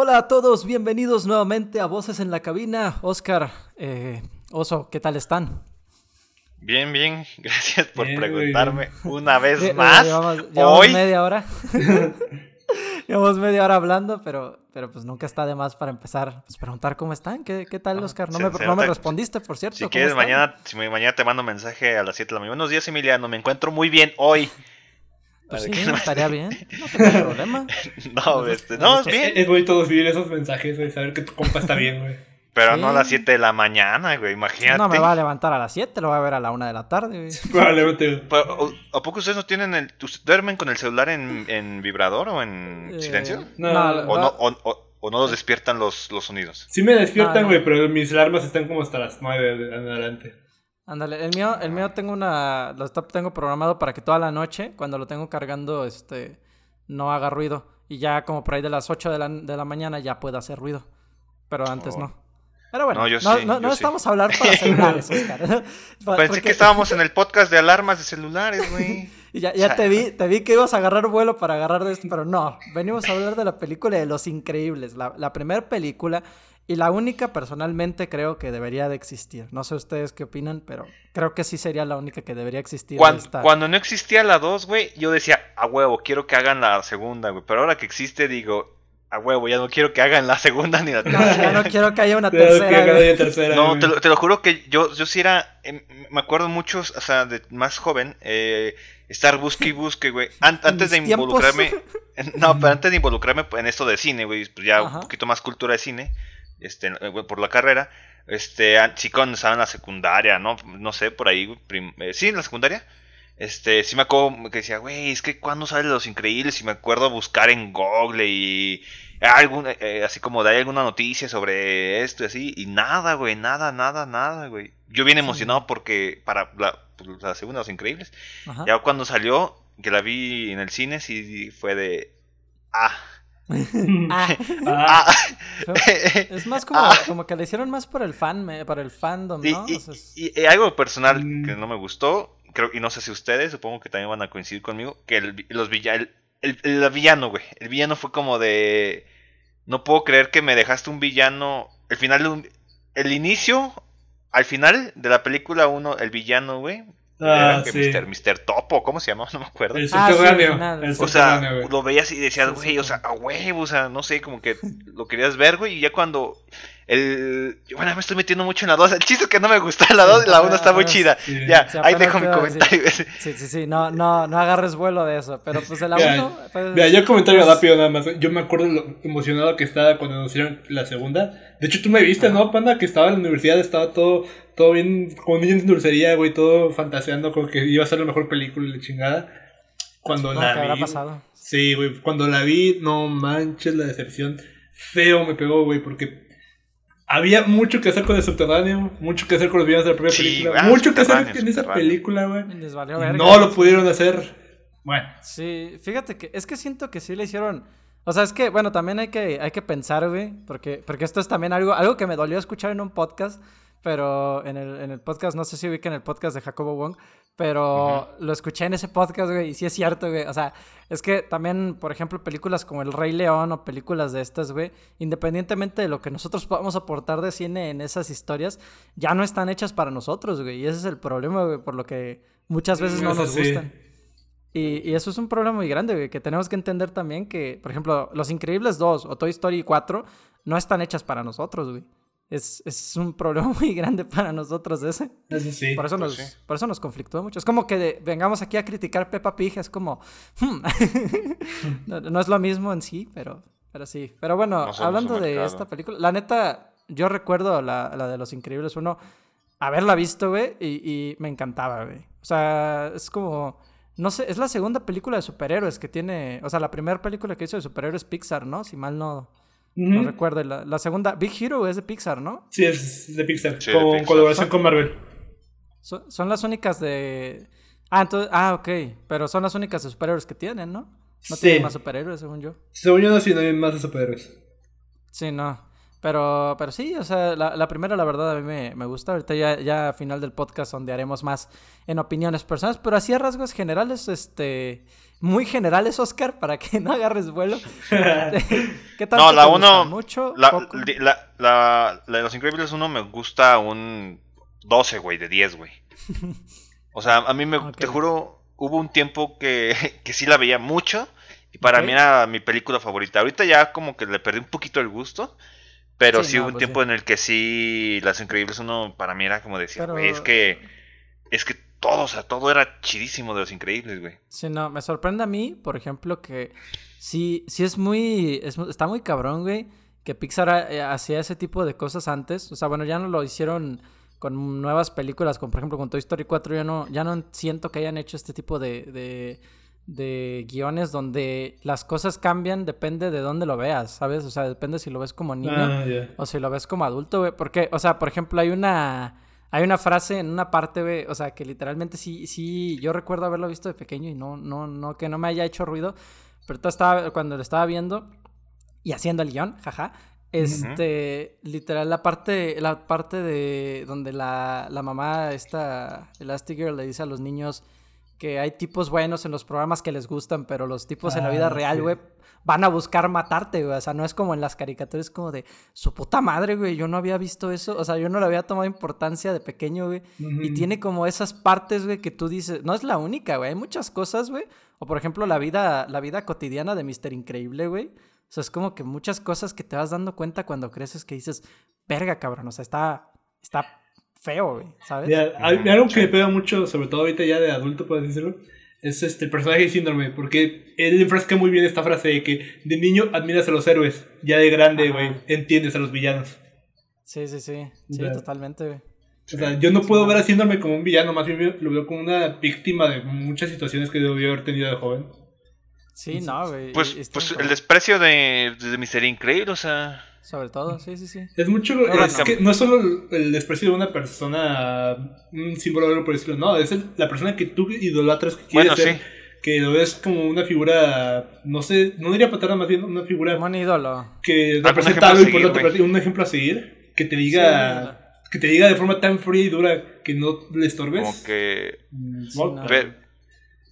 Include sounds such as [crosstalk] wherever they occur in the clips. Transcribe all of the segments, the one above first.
Hola a todos, bienvenidos nuevamente a Voces en la Cabina. Oscar, eh, Oso, ¿qué tal están? Bien, bien, [laughs] gracias por preguntarme una vez Eh, eh, más. Llevamos, Hoy, llevamos media hora. [laughs] llevamos media hora hablando, pero, pero pues nunca está de más para empezar. Pues preguntar cómo están. ¿Qué, qué tal, Ah, Oscar? No, se- me, se no me respondiste, por cierto. si ¿cómo quieres, están? mañana, si me- mañana te mando mensaje a las 7 de la mañana. Buenos días, Emiliano, me encuentro muy bien hoy. Pues ¿De sí, no? estaría bien. No [laughs] tengo problema. No, este, no, es Es, bien, es bonito recibir esos mensajes, güey, saber que tu compa está bien, güey. pero sí. no a las 7 de la mañana, güey, imagínate. No me va a levantar a las 7, lo voy a ver a la 1 de la tarde. güey. [laughs] Probablemente. Pero, ¿o- ¿A poco ustedes no tienen el... ¿ustedes ¿Duermen con el celular en, en vibrador o en Eh, silencio? No, ¿O va- no, o, o- o no los despiertan los, los sonidos? Sí me despiertan, Ah, no. güey, pero mis alarmas están como hasta las 9 de en adelante. Ándale, el mío, el mío tengo una, lo tengo programado para que toda la noche, cuando lo tengo cargando, este, no haga ruido. Y ya como por ahí de las 8 de la, de la mañana ya puede hacer ruido. Pero antes Oh. no. Pero bueno, No, no, yo no, sí, no, yo sí. estamos a hablar para celulares, [laughs] Oscar. [laughs] Pensé porque- que estábamos en el podcast de alarmas de celulares, güey. [laughs] Y ya, ya te vi, te vi que ibas a agarrar vuelo para agarrar de esto, pero no. Venimos a hablar de la película de Los Increíbles, la, la primera película y la única personalmente creo que debería de existir. No sé ustedes qué opinan, pero creo que sí sería la única que debería existir. Cuando, esta- cuando no existía la 2, güey, yo decía, a huevo, quiero que hagan la segunda, güey. Pero ahora que existe, digo, a huevo, ya no quiero que hagan la segunda ni la No, ya tercera. no quiero que haya una [laughs] tercera. día tercera. No, te lo, te lo juro que yo, yo sí era, em, me acuerdo muchos, o sea, de más joven, eh, estar busque y busque, güey. An- [laughs] antes de tiempos. involucrarme, [laughs] no, pero antes de involucrarme en esto de cine, güey, pues ya Ajá. un poquito más cultura de cine, este, eh, por la carrera, este, sí cuando estaba en la secundaria, ¿no? No sé, por ahí, eh, sí, en la secundaria. Este, sí me acuerdo que decía, güey, es que cuando sale Los Increíbles y me acuerdo buscar en Google y algún, eh, así como de alguna noticia sobre esto y así, y nada, güey, nada, nada, nada, güey. Yo bien emocionado porque para la, la segunda Los Increíbles, Ajá. ya cuando salió, que la vi en el cine, sí fue de, ah, [laughs] Ah, Ah, ah, [laughs] es más como, Ah. como que le hicieron más por el fan, me- por el fandom, Y, ¿no? y- O sea, es- y- y algo personal Mm. que no me gustó, creo, y no sé si ustedes, supongo que también van a coincidir conmigo, que el, los el, el- el villano, güey, el villano fue como de, no puedo creer que me dejaste un villano, el final de un, el inicio, al final de la película uno, el villano, güey, Ah, era que sí. Mr. Mr. Topo, ¿cómo se llama? [laughs] No me acuerdo. el Ah, subterráneo. sí. O sea, lo veías y decías, güey, o sea, a huevo, o sea, no sé, como que lo querías ver, güey, y ya cuando el... Bueno, me estoy metiendo mucho en la 2, el chiste es que no me gusta la 2 y la 1 está muy chida. sí. Ya, Sí, ahí dejo mi comentario. Sí, sí, sí, no, no, no agarres vuelo de eso, pero pues el [laughs] Mira, uno, pues, Mira, yo comentario pues, rápido nada más. Yo me acuerdo lo emocionado que estaba cuando anunciaron la segunda. De hecho, tú me viste, ¿no, panda? Que estaba en la universidad, estaba todo, todo bien, como niño en dulcería, güey, todo fantaseando con que iba a ser la mejor película y la chingada. Cuando la que habrá vi. pasado. Sí, güey, cuando la vi, no manches la decepción. Feo me pegó, güey, porque había mucho que hacer con el subterráneo, mucho que hacer con los villanos de la primera Sí, película, ah, mucho que hacer en esa película, güey. No lo pudieron hacer. Bueno, Sí, fíjate que es que siento que sí le hicieron. O sea, es que, bueno, también hay que, hay que pensar, güey, porque, porque esto es también algo, algo que me dolió escuchar en un podcast, pero en el, en el podcast, no sé si ubican el podcast de Jacobo Wong, pero lo escuché en ese podcast, güey, y sí es cierto, güey. O sea, es que también, por ejemplo, películas como El Rey León o películas de estas, güey, independientemente de lo que nosotros podamos aportar de cine en esas historias, ya no están hechas para nosotros, güey, y ese es el problema, güey, por lo que muchas veces no nos sí. gustan. Y, y eso es un problema muy grande, güey, que tenemos que entender también que, por ejemplo, Los Increíbles 2 o Toy Story 4 no están hechas para nosotros, güey. Es, es un problema [laughs] muy grande para nosotros ese. eso sí. Por eso, pues nos, sí. por eso nos conflictó mucho. Es como que de- vengamos aquí a criticar Peppa Pig, es como... [laughs] hmm. no, no es lo mismo en sí, pero, pero sí. Pero bueno, No hablando de esta película, la neta, yo recuerdo la, la de Los Increíbles 1, haberla visto, güey, y, y me encantaba, güey. O sea, es como... No sé, es la segunda película de superhéroes que tiene... O sea, la primera película que hizo de superhéroes Pixar, ¿no? Si mal no, no recuerdo. La, la segunda, Big Hero es de Pixar, ¿no? Sí, es de Pixar, Sí, de con Pixar. colaboración con Marvel. Son, son las únicas de... Ah, entonces... Ah, ok. Pero son las únicas de superhéroes que tienen, ¿no? No Sí. tienen más superhéroes, según yo. Según yo, no, sí, no hay más de superhéroes. Sí, no. Pero, pero sí, o sea, la, la primera la verdad a mí me, me gusta. Ahorita ya, ya a final del podcast donde haremos más en opiniones personales, pero así a rasgos generales, este, muy generales, Oscar, para que [laughs] no agarres vuelo. [laughs] ¿Qué tal? No, la uno, mucho, la, la, la, de Los Increíbles 1 me gusta un 12, güey, de 10, güey. O sea, a mí me, te juro, hubo un tiempo que, [laughs] que sí la veía mucho y para mí era mi película favorita. Ahorita ya como que le perdí un poquito el gusto. Pero sí, hubo un pues tiempo en el que sí, Las Increíbles uno para mí era como decir, güey, es que, es que todo, o sea, todo era chidísimo de Los Increíbles, güey. Sí, no, me sorprende a mí, por ejemplo, que sí, sí es muy, está muy cabrón, güey, que Pixar eh, hacía ese tipo de cosas antes. O sea, bueno, ya no lo hicieron con nuevas películas, como por ejemplo con Toy Story 4, ya no, ya no siento que hayan hecho este tipo de de guiones donde las cosas cambian depende de dónde lo veas, ¿sabes? O sea, depende si lo ves como niño ah, o si lo ves como adulto, güey. Porque, o sea, por ejemplo, hay una... Hay una frase en una parte, güey, o sea, que literalmente sí, sí, yo recuerdo haberlo visto de pequeño y no, no, no, que no me haya hecho ruido, pero estaba, cuando lo estaba viendo y haciendo el guion, jaja, este, literal, la parte, la parte de donde la, la mamá, esta Elastigirl, le dice a los niños, que hay tipos buenos en los programas que les gustan, pero los tipos en la vida ah, real, güey, van a buscar matarte, güey. O sea, no es como en las caricaturas, como de su puta madre, güey. Yo no había visto eso. O sea, yo no le había tomado importancia de pequeño, güey. Y tiene como esas partes, güey, que tú dices. No es la única, güey. Hay muchas cosas, güey. O por ejemplo, la vida, la vida cotidiana de Mister Increíble, güey. O sea, es como que muchas cosas que te vas dando cuenta cuando creces que dices, verga, cabrón. O sea, está. Está feo, güey, ¿sabes? hay, algo que me pega mucho, sobre todo ahorita ya de adulto, puedes decirlo, es este, el personaje de síndrome, porque él enfrasca muy bien esta frase de que de niño admiras a los héroes, ya de grande, güey, entiendes a los villanos. Sí, sí, sí, sí, totalmente, güey. O sea, yo no puedo ver a síndrome como un villano, más bien lo veo como una víctima de muchas situaciones que debió haber tenido de joven. Sí, no, güey. Pues, pues el desprecio de, de Mister Increíble, o sea... Sobre todo, sí, sí, sí. Es mucho. es que no es solo el desprecio de una persona, un símbolo de algo por decirlo, no, es la persona que tú idolatras, que quieres ser, que lo ves como una figura, no sé, no diría patada, más bien una figura. Como un ídolo. Que representa algo importante un ejemplo a seguir, que te diga. que te diga de forma tan fría y dura que no le estorbes. Como que.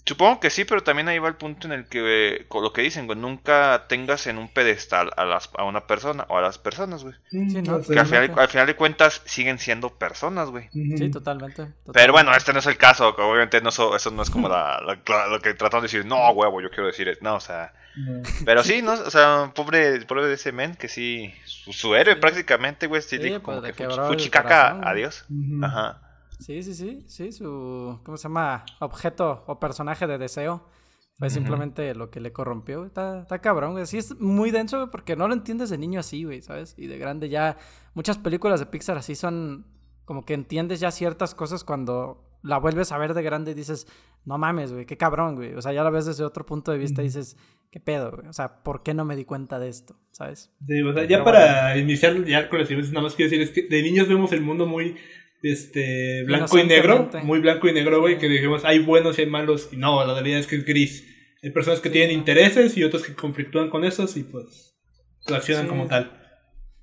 Supongo que sí, pero también ahí va el punto en el que, con lo que dicen, güey, nunca tengas en un pedestal a, las, a una persona o a las personas, güey. Sí, no, que al final, de cuentas siguen siendo personas, güey. Sí, totalmente, Pero bueno, este no es el caso, obviamente no eso no es como la, lo que tratan de decir, no, huevo, yo quiero decir, no, o sea... Pero sí, ¿no? O sea, pobre, pobre de ese men que sí, su, héroe prácticamente, güey, sí, como que fuchicaca, adiós. Ajá. Sí, sí, sí, sí, su, ¿cómo se llama? Objeto o personaje de deseo. Fue simplemente lo que le corrompió. Está, está cabrón, güey. Sí, es muy denso, güey, porque no lo entiendes de niño así, güey, ¿sabes? Y de grande ya. Muchas películas de Pixar así son como que entiendes ya ciertas cosas cuando la vuelves a ver de grande y dices, no mames, güey, qué cabrón, güey. O sea, ya la ves desde otro punto de vista y dices, qué pedo, güey. O sea, ¿por qué no me di cuenta de esto? ¿Sabes? Sí, o sea, ya para iniciar ya con las nada más quiero decir es que de niños vemos el mundo muy este blanco y negro, muy blanco y negro, güey, que dijimos hay buenos y hay malos, y no, la realidad es que es gris. Hay personas que tienen intereses y otros que conflictúan con esos y pues reaccionan como tal.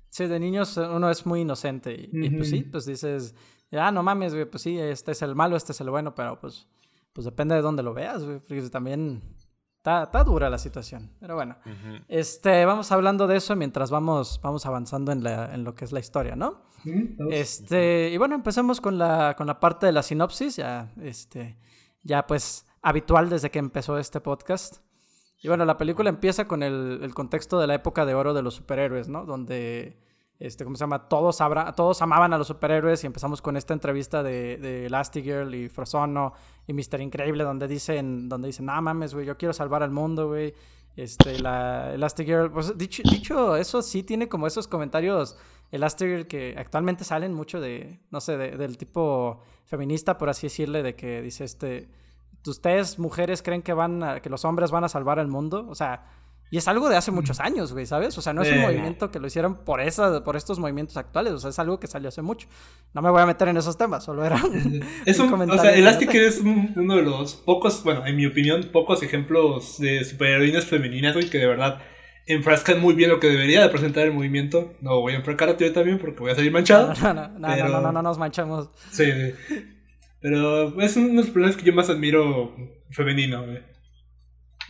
Sí, de niños uno es muy inocente y, pues sí, pues dices, ah, no mames, güey, pues sí, este es el malo, este es el bueno, pero pues, pues depende de dónde lo veas, güey, porque también Está, está, dura la situación, pero bueno. este, vamos hablando de eso mientras vamos, vamos avanzando en, la, en lo que es la historia, ¿no? Este, y bueno, empecemos con la, con la parte de la sinopsis, ya, este, ya pues habitual desde que empezó este podcast. Y bueno, la película empieza con el, el contexto de la época de oro de los superhéroes, ¿no? Donde este, ¿cómo se llama? Todos, todos amaban a los superhéroes y empezamos con esta entrevista de, de Elastigirl y Frozono y Mister Increíble donde dicen, donde dicen, no mames, güey, yo quiero salvar al mundo, güey. Este, la Elastigirl, pues dicho, dicho eso, sí tiene como esos comentarios Elastigirl que actualmente salen mucho de, no sé, del tipo feminista, por así decirle, de que dice este, ¿ustedes mujeres creen que van a, que los hombres van a salvar al mundo? O sea, y es algo de hace muchos años, güey, ¿sabes? O sea, no es un movimiento que lo hicieron por, esa, por estos movimientos actuales, o sea, es algo que salió hace mucho. No me voy a meter en esos temas, solo era [laughs] es un, comentario. O sea, Elastic es uno de los pocos, bueno, en mi opinión, pocos ejemplos de superheroínas femeninas, güey, que de verdad enfrascan muy bien lo que debería de presentar el movimiento. No voy a enfrascar a ti también porque voy a salir manchado. No, no, no, Pero- no, no, no, no nos manchamos. Sí, sí. Pero es uno de los problemas que yo más admiro femenino, güey.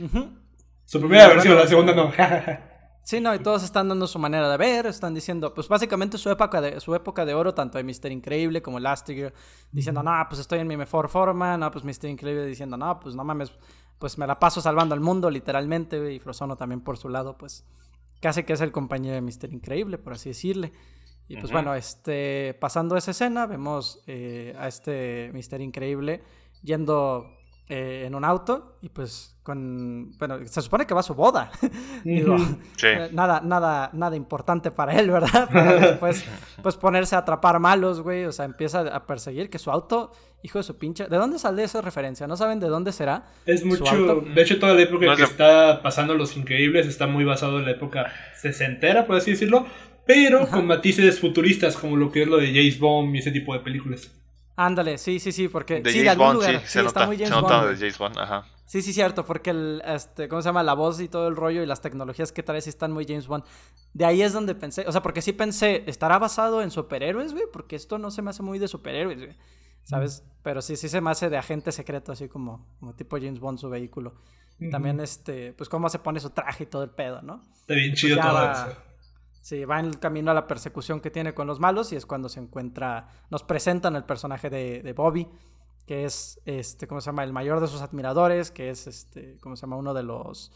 Ujú. Su primera versión, la segunda no. [laughs] Sí, no, y todos están dando su manera de ver, están diciendo, pues básicamente su época de, su época de oro, tanto de Mr. Increíble como Elastigirl, diciendo, no, pues estoy en mi mejor forma, no, pues Mr. Increíble diciendo, no, pues no mames, pues me la paso salvando al mundo, literalmente, güey", y Frozono también por su lado, pues casi que es el compañero de Mr. Increíble, por así decirle. Y pues Ujú. bueno, este, pasando esa escena, vemos eh, a este Mr. Increíble yendo eh, en un auto y pues con, bueno, se supone que va a su boda. [laughs] Digo, Ujú. Sí. eh, nada, nada, nada importante para él, ¿verdad? [laughs] Pero después, pues ponerse a atrapar malos, güey. O sea, empieza a perseguir que su auto, hijo de su pinche. ¿De dónde sale esa referencia? ¿No saben de dónde será? Es mucho. auto. De hecho, toda la época No que está pasando Los Increíbles está muy basado en la época sesentera, por así decirlo. Pero con matices futuristas, como lo que es lo de James Bond y ese tipo de películas. Ándale, sí, sí, sí, porque. De sí, de James algún Bond, lugar. sí, Sí, se está nota, muy se James nota Bond. de James Bond, ajá. Sí, sí, cierto, porque el, este, ¿cómo se llama? La voz y todo el rollo y las tecnologías que trae sí están muy James Bond. De ahí es donde pensé, o sea, porque sí pensé, ¿estará basado en superhéroes, güey? Porque esto no se me hace muy de superhéroes, güey. ¿Sabes? Pero sí, sí se me hace de agente secreto, así como, como tipo James Bond su vehículo. También, este, pues cómo se pone su traje y todo el pedo, ¿no? Está bien chido ya todo eso. Sí, va en el camino a la persecución que tiene con los malos y es cuando se encuentra, nos presentan el personaje de, de Bobby, que es, este, ¿cómo se llama? El mayor de sus admiradores, que es, este, ¿cómo se llama? Uno de los,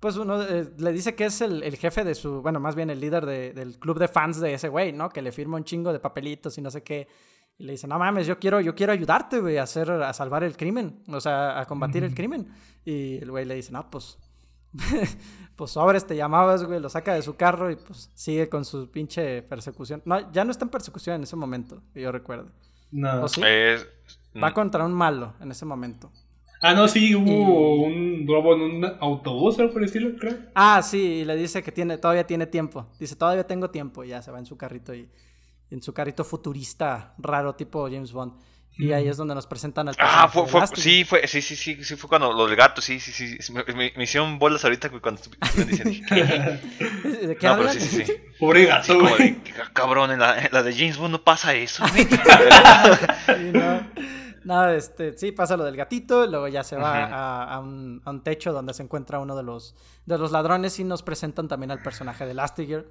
pues uno, de- le dice que es el, el jefe de su, bueno, más bien el líder de- del club de fans de ese güey, ¿no? Que le firma un chingo de papelitos y no sé qué. Y le dice, no mames, yo quiero, yo quiero ayudarte, güey, a hacer, a salvar el crimen, o sea, a combatir el crimen. Y el güey le dice, no, pues, [laughs] pues sobres te llamabas, güey, lo saca de su carro y pues sigue con su pinche persecución. No, ya no está en persecución en ese momento, que yo recuerdo. No. ¿O sí? Es- Va contra un malo en ese momento. Ah, no, sí, hubo un robo en un autobús, algo por el estilo, creo. Ah, sí, y le dice que tiene, todavía tiene tiempo. Dice, todavía tengo tiempo. Y ya se va en su carrito y en su carrito futurista raro tipo James Bond. Y ahí es donde nos presentan al Ah, personaje fue, fue- sí, fue, sí, sí, sí, sí, fue cuando lo del gato, sí, sí, sí, sí, me, me- me hicieron bolas ahorita cuando estuvieron diciendo, ¿qué? [laughs] ¿De qué No, pero hablan? sí, sí, sí. Pobre gato, Como güey. de, cabrón, en la, en la de James Bond no pasa eso. [laughs] Sí, no. No, este, sí, pasa lo del gatito, y luego ya se va a, a un, a un techo donde se encuentra uno de los, de los ladrones y nos presentan también al personaje de Elastigirl,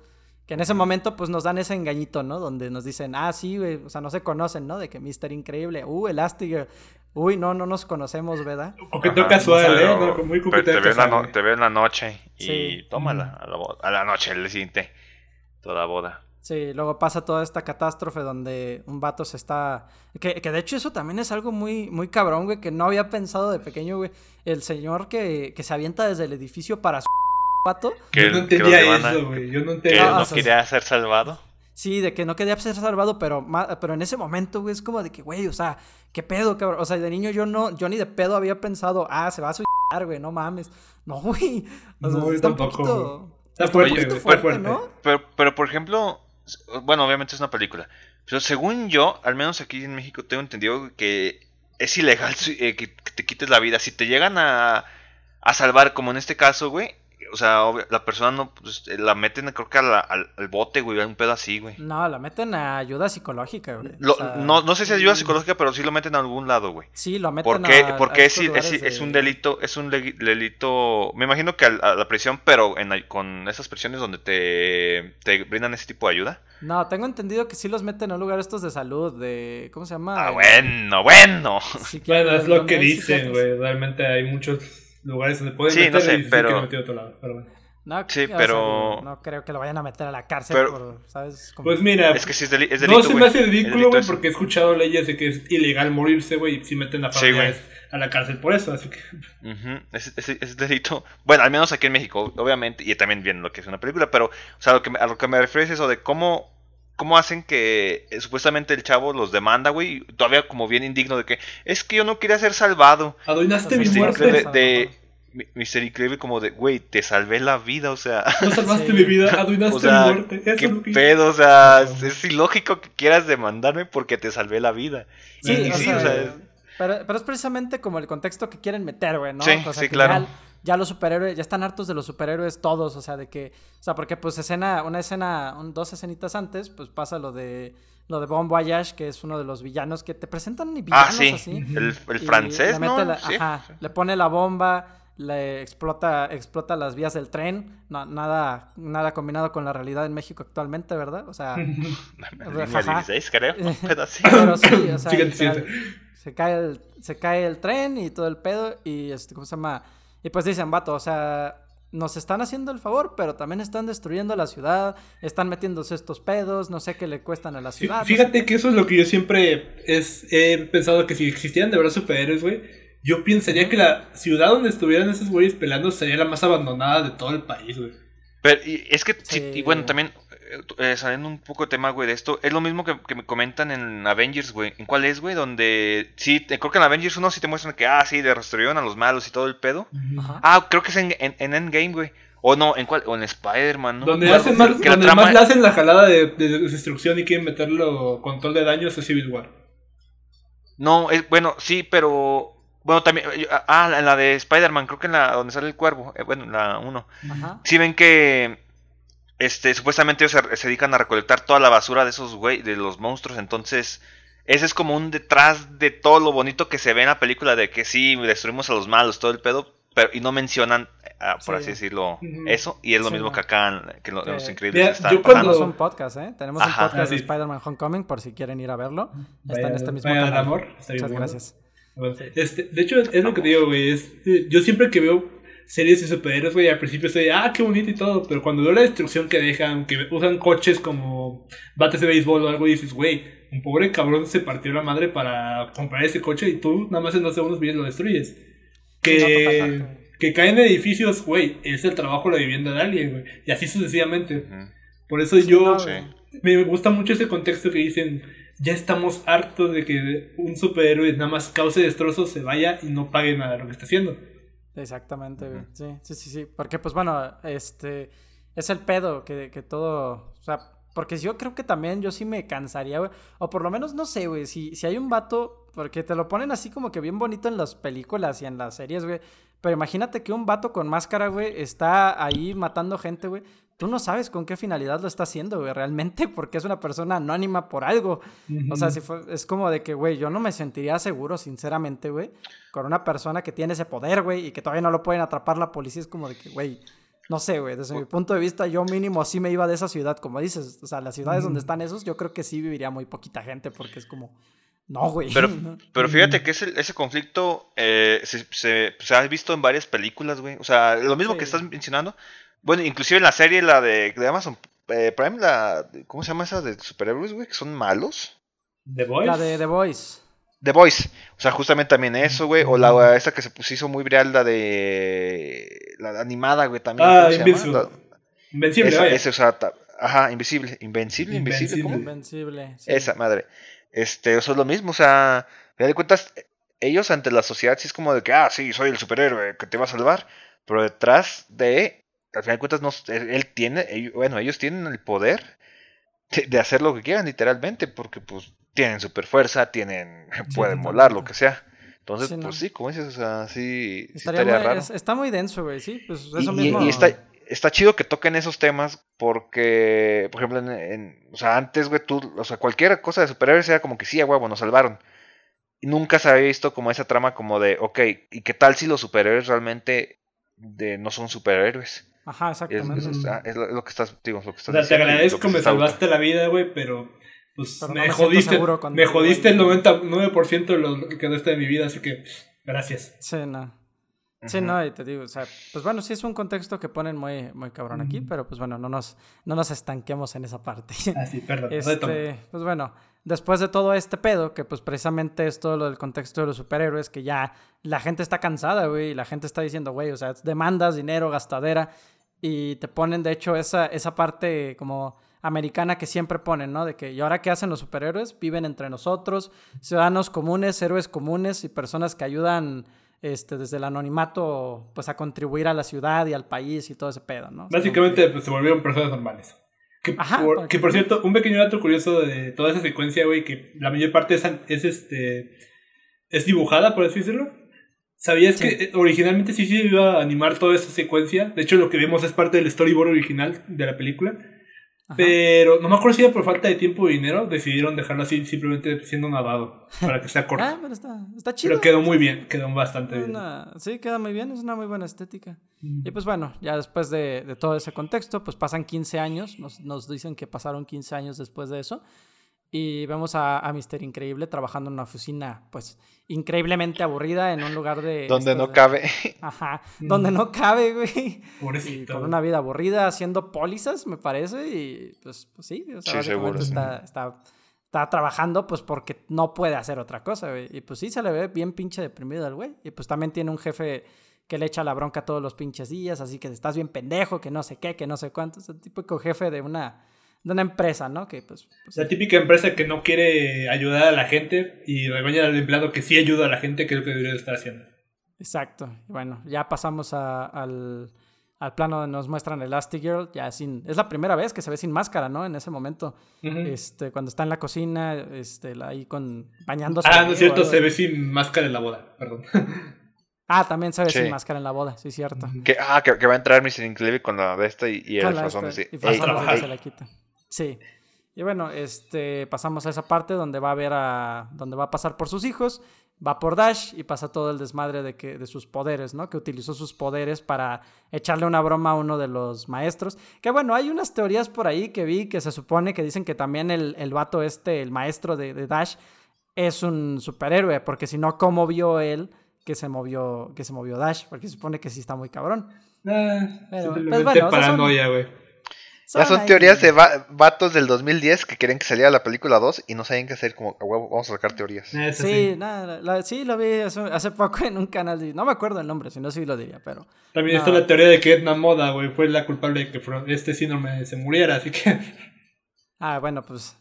que en ese momento pues nos dan ese engañito, ¿no? Donde nos dicen, ah, sí, güey, o sea, no se conocen, ¿no? De que Mister Increíble, uh, Elastigirl, uy, no, no nos conocemos, ¿verdad? Coqueteo Ajá, casual, pero- ¿eh? No, muy pero coqueteo te veo, en la casual. no- te veo en la noche y Sí. tómala a la, a la noche, el siguiente, toda boda. Sí, luego pasa toda esta catástrofe donde un vato se está... Que, que de hecho eso también es algo muy, muy cabrón, güey, que no había pensado de pequeño, güey. El señor que, que se avienta desde el edificio para su vato. Que, Yo no que entendía eso, güey. Yo no que entendía. Ah, no o sea, quería ser salvado. Sí, de que no quería ser salvado, pero, pero en ese momento, güey, es como de que, güey, o sea, ¿qué pedo, cabrón? O sea, de niño yo no, yo ni de pedo había pensado, ah, se va a suicidar, güey, no mames. [laughs] No, güey. O sea, No, está un tampoco, poquito... Está un fuerte, poquito está fuerte, fuerte. ¿no? Pero, pero por ejemplo, bueno, obviamente es una película. Pero según yo, al menos aquí en México, tengo entendido que es ilegal eh, que, que te quites la vida. Si te llegan a, a salvar, como en este caso, güey, o sea, obvio- la persona no, pues, eh, la meten, creo que a la- al, al bote, güey, a un pedo así, güey. No, la meten a ayuda psicológica, güey. Lo- O sea, no, no sé si es ayuda psicológica, pero sí lo meten a algún lado, güey. Sí, lo meten ¿Por qué? a- a Porque es, estos es, es de- un delito, es un delito, me imagino que al- a, la prisión, pero en, con esas prisiones donde te, te brindan ese tipo de ayuda. No, tengo entendido que sí los meten a un lugar estos de salud, de... ¿Cómo se llama? Ah, bueno, bueno. Bueno, es lo que dicen, psiquiatras. güey. Realmente hay muchos lugares donde pueden Sí, no meter sé, y pero- que metido a otro lado. Pero bueno. No, Sí, sea, pero- no creo que lo vayan a meter a la cárcel Pero- por, ¿sabes? Como- Pues mira, Es que sí es, deli- es no delito, se me hace ridículo, delito güey, porque he escuchado leyes de que es ilegal morirse, güey, y si meten a Sí, familiares a la cárcel por eso, así que... Ujú, es, es- es delito. Bueno, al menos aquí en México, obviamente, y también bien lo que es una película, pero, o sea, lo que me- a lo que me refiero es eso de cómo, cómo hacen que eh, supuestamente el chavo los demanda, güey, todavía como bien indigno de que es que yo no quería ser salvado. Aduinaste Sí, mi muerte. De, mi- Mr. Increíble como de, güey, te salvé la vida, o sea, No salvaste Sí. mi vida, aduinaste [laughs] o sea, mi muerte. Eso qué es pedo, o sea, es, es ilógico que quieras demandarme porque te salvé la vida. Sí, Y o sí, sea, o sea, pero, pero es precisamente como el contexto que quieren meter, güey, ¿no? Sí, O sea, sí, que claro. Ya los superhéroes, ya están hartos de los superhéroes todos, o sea, de que, o sea, porque pues escena, una escena, dos escenitas antes, pues pasa lo de lo de Bon Voyage, que es uno de los villanos que te presentan Ah, villanos sí. así. El, francés, le ¿no? la- Sí. ajá, le pone la bomba, le explota, explota las vías del tren, no- nada, nada combinado con la realidad en México actualmente, ¿verdad? O sea, Línea Ajá. 16, creo. [laughs] Pero sí. o sea, se cae el, se cae el tren y todo el pedo y este, ¿cómo se llama? Y pues dicen, vato, o sea, nos están haciendo el favor, pero también están destruyendo la ciudad, están metiéndose estos pedos, no sé qué le cuestan a la ciudad. no Fíjate que eso es lo que yo siempre es, he pensado que si existieran de verdad superhéroes, güey, yo pensaría que la ciudad donde estuvieran esos güeyes pelando sería la más abandonada de todo el país, güey. Pero y es que, sí, y bueno, también, eh, saliendo un poco de tema, güey, de esto, es lo mismo que, que me comentan en Avengers, güey. ¿En cuál es, güey? Donde, sí, te- creo que en Avengers 1 sí te muestran que, ah, sí, destruyeron a los malos y todo el pedo. Ajá. Ah, creo que es en, en, en Endgame, güey. O no, en cuál, o en Spider-Man, ¿no? Donde, hacen más, que la donde trama- más le hacen la jalada de, de destrucción y quieren meterlo control de daños es Civil War. No, es, bueno, sí, pero... Bueno, también... eh, Ah, en la de Spider-Man, creo que en la donde sale el cuervo. eh, bueno, en la 1. Ajá. Sí ven que... Este, supuestamente ellos se, se dedican a recolectar toda la basura de esos güey, de los monstruos, entonces... Ese es como un detrás de todo lo bonito que se ve en la película de que sí, destruimos a los malos, todo el pedo, pero y no mencionan, ah, por Sí. así decirlo, eso, y es lo Sí, mismo no. que acá, en- que en lo- en los Eh, increíbles yo cuando- pasando. Tenemos un podcast, ¿eh? Tenemos Ajá. un podcast de Ah, sí. Spider-Man Homecoming por si quieren ir a verlo. Está Vaya- en este mismo canal. amor, está bien Muchas bueno. gracias. Bueno, este, de hecho, es lo que te digo, güey. eh, yo siempre que veo series de superhéroes, güey, al principio estoy, ah, qué bonito y todo. Pero cuando veo la destrucción que dejan, que usan coches como bates de béisbol o algo, dices, güey, un pobre cabrón se partió la madre para comprar ese coche y tú nada más en dos segundos vienes lo destruyes. Sí, no, Que, que caen edificios, güey, es el trabajo o la vivienda de alguien, güey. Y así sucesivamente. Por eso yo no, Sí. me gusta mucho ese contexto que dicen, ya estamos hartos de que un superhéroe nada más cause destrozos, se vaya y no pague nada de lo que está haciendo. Exactamente, güey. Ujú. Sí, sí, sí, sí. Porque, pues bueno, este. Es el pedo que, que todo. O sea, porque yo creo que también yo sí me cansaría, güey. O por lo menos, no sé, güey. Si, si hay un vato. Porque te lo ponen así como que bien bonito en las películas y en las series, güey. Pero imagínate que un vato con máscara, güey, está ahí matando gente, güey. Tú no sabes con qué finalidad lo está haciendo, güey, realmente, [laughs] porque es una persona anónima por algo. O sea, si fue- es como de que, güey, yo no me sentiría seguro, sinceramente, güey, con una persona que tiene ese poder, güey, y que todavía no lo pueden atrapar la policía. Es como de que, güey, no sé, güey, desde mi punto de vista, yo mínimo así me iba de esa ciudad, como dices. O sea, las ciudades donde están esos, yo creo que sí viviría muy poquita gente, porque es como, no, güey. Pero, [laughs] pero fíjate que ese, ese conflicto eh, se, se, se ha visto en varias películas, güey. O sea, lo mismo Sí. que estás mencionando. Bueno, inclusive en la serie, la de, de Amazon eh, Prime, la... ¿Cómo se llama esa de superhéroes, güey? Que son malos. The Voice. La de The Voice. The Voice. O sea, justamente también eso, güey. O la esa que se puso hizo muy viral, la de... La animada, güey, también. Ah. Invincible. La- Invencible, esa, vaya. o sea, ta- ajá, invisible. Invencible, invencible. ¿cómo? Invencible. sí. Esa madre. Este, eso es lo mismo, o sea, a final de cuentas, ellos ante la sociedad sí es como de que, ah, sí, soy el superhéroe que te va a salvar, pero detrás de, al final de cuentas, no, él, tiene, bueno, ellos tienen el poder de, de hacer lo que quieran, literalmente, porque pues tienen super fuerza, tienen, [laughs] pueden volar, lo que sea. Entonces, Sí, no. pues sí, como dices, o sea, sí, sí Estaría muy- raro. es- está muy denso, güey, sí. Pues eso y- mismo. y está, está chido que toquen esos temas porque, por ejemplo, en, en- o sea, antes, güey, tú, o sea, cualquier cosa de superhéroes era como que sí, a huevo, nos salvaron. Y nunca se había visto como esa trama como de, ok, ¿y qué tal si los superhéroes realmente de, no son superhéroes? Ajá, exactamente. es- es lo, es lo que estás, digo, lo que O estás sea, te diciendo lo agradezco, me salvaste la vida, güey, pero pues Pero no me, jodiste, me jodiste el 99% de lo que quedaste de mi vida, así que gracias. Sí, no. Sí, no, y te digo, o sea, pues bueno, sí es un contexto que ponen muy, muy cabrón aquí, pero pues bueno, no nos, no nos estanquemos en esa parte. Ah, sí, perdón. Este, pues bueno, después de todo este pedo, que pues precisamente es todo lo del contexto de los superhéroes, que ya la gente está cansada, güey, y la gente está diciendo, güey, o sea, demandas, dinero, gastadera, y te ponen, de hecho, esa, esa parte como americana que siempre ponen, ¿no? De que, ¿y ahora qué hacen los superhéroes? Viven entre nosotros, ciudadanos comunes, héroes comunes y personas que ayudan este, desde el anonimato, pues a contribuir a la ciudad y al país y todo ese pedo, ¿no? Básicamente pues, se volvieron personas normales. Que, Ajá, por, para que que- por cierto, un pequeño dato curioso de toda esa secuencia, güey, que la mayor parte es, es este es dibujada, por así decirlo. ¿Sabías Sí. que eh, originalmente sí se iba a animar toda esa secuencia? De hecho, lo que vemos es parte del storyboard original de la película. Ajá. Pero no me acuerdo si era por falta de tiempo o dinero, decidieron dejarlo así simplemente siendo nadado para que sea [laughs] corto. Ah, pero está, está chido. Pero quedó muy bien, quedó bastante bien. Una- sí, queda muy bien, es una muy buena estética. Mm. Y pues bueno, ya después de, de todo ese contexto, pues pasan 15 años, nos, nos dicen que pasaron 15 años después de eso, y vemos a, a Mister Increíble trabajando en una oficina, pues, increíblemente aburrida en un lugar de... Donde no de- cabe. [laughs] Ajá, [laughs] donde no cabe, güey. Y Pobrecito. con una vida aburrida haciendo pólizas, me parece, y pues, pues sí, o sea, Sí, básicamente seguro. está, está, está trabajando pues porque no puede hacer otra cosa, güey. Y pues sí, se le ve bien pinche deprimido al güey. Y pues también tiene un jefe que le echa la bronca todos los pinches días, así que estás bien pendejo, que no sé qué, que no sé cuánto. Es el típico jefe de una, de una empresa, ¿no? Que pues... pues, La típica empresa que no quiere ayudar a la gente y regaña al empleado que sí ayuda a la gente, es lo que debería de estar haciendo. Exacto. Bueno, ya pasamos a- al, al plano donde nos muestran Elastigirl, ya sin... Es la primera vez que se ve sin máscara, ¿no? En ese momento. Este, cuando está en la cocina, este, ahí con bañándose. Ah, no es cierto, se ve sin máscara en la boda, perdón. [laughs] Ah, también se ve Sí. sin máscara en la boda, sí, cierto. Que, ah, que, que va a entrar Mr. Increíble con la de esta y, y el Frazón esta- dice, y "Ey, se la quita. Sí. Y bueno, este, pasamos a esa parte donde va a ver a, donde va a pasar por sus hijos, va por Dash y pasa todo el desmadre de que, de sus poderes, ¿no? Que utilizó sus poderes para echarle una broma a uno de los maestros. Que bueno, hay unas teorías por ahí que vi que se supone que dicen que también el, el vato este, el maestro de, de Dash, es un superhéroe, porque si no, ¿cómo vio él que se movió, que se movió Dash? Porque se supone que sí está muy cabrón. Ah, Pero, pues bueno, o sea, son- Ya son ahí- teorías de va- vatos del 2010 que querían que saliera la película 2 y no sabían qué hacer, como, vamos a sacar teorías. Sí, sí. nada, la- sí, lo vi hace, hace poco en un canal. de- no me acuerdo el nombre, si no, sí lo diría, pero. También No. está la teoría de que Edna Moda, güey, fue la culpable de que este síndrome se muriera, así que... [laughs] Ah, bueno, pues.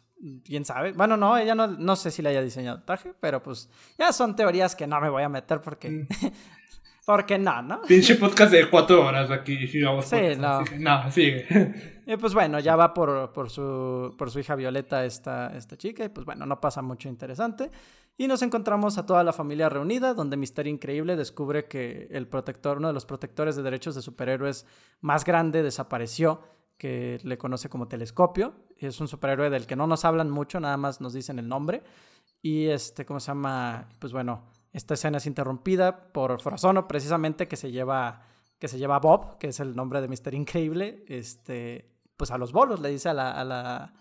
Quién sabe. Bueno, no, ella no, no sé si le haya diseñado el traje, pero pues. Ya son teorías que no me voy a meter porque. Mm. [laughs] porque no, ¿no? [laughs] Pinche podcast de cuatro horas aquí. Sí, vamos Sí, podcast, no. así que- no, sigue. [laughs] Y pues bueno, ya va por, por, su, por su hija Violeta esta, esta chica y pues bueno, no pasa mucho interesante. Y nos encontramos a toda la familia reunida, donde Misterio Increíble descubre que el protector, uno de los protectores de derechos de superhéroes más grande desapareció, que le conoce como Telescopio. Es un superhéroe del que no nos hablan mucho, nada más nos dicen el nombre. Y este, ¿cómo se llama? Pues bueno, esta escena es interrumpida por Frozono, precisamente que se lleva que se lleva a Bob, que es el nombre de Mister Increíble, este, pues a los bolos, le dice a la, a la...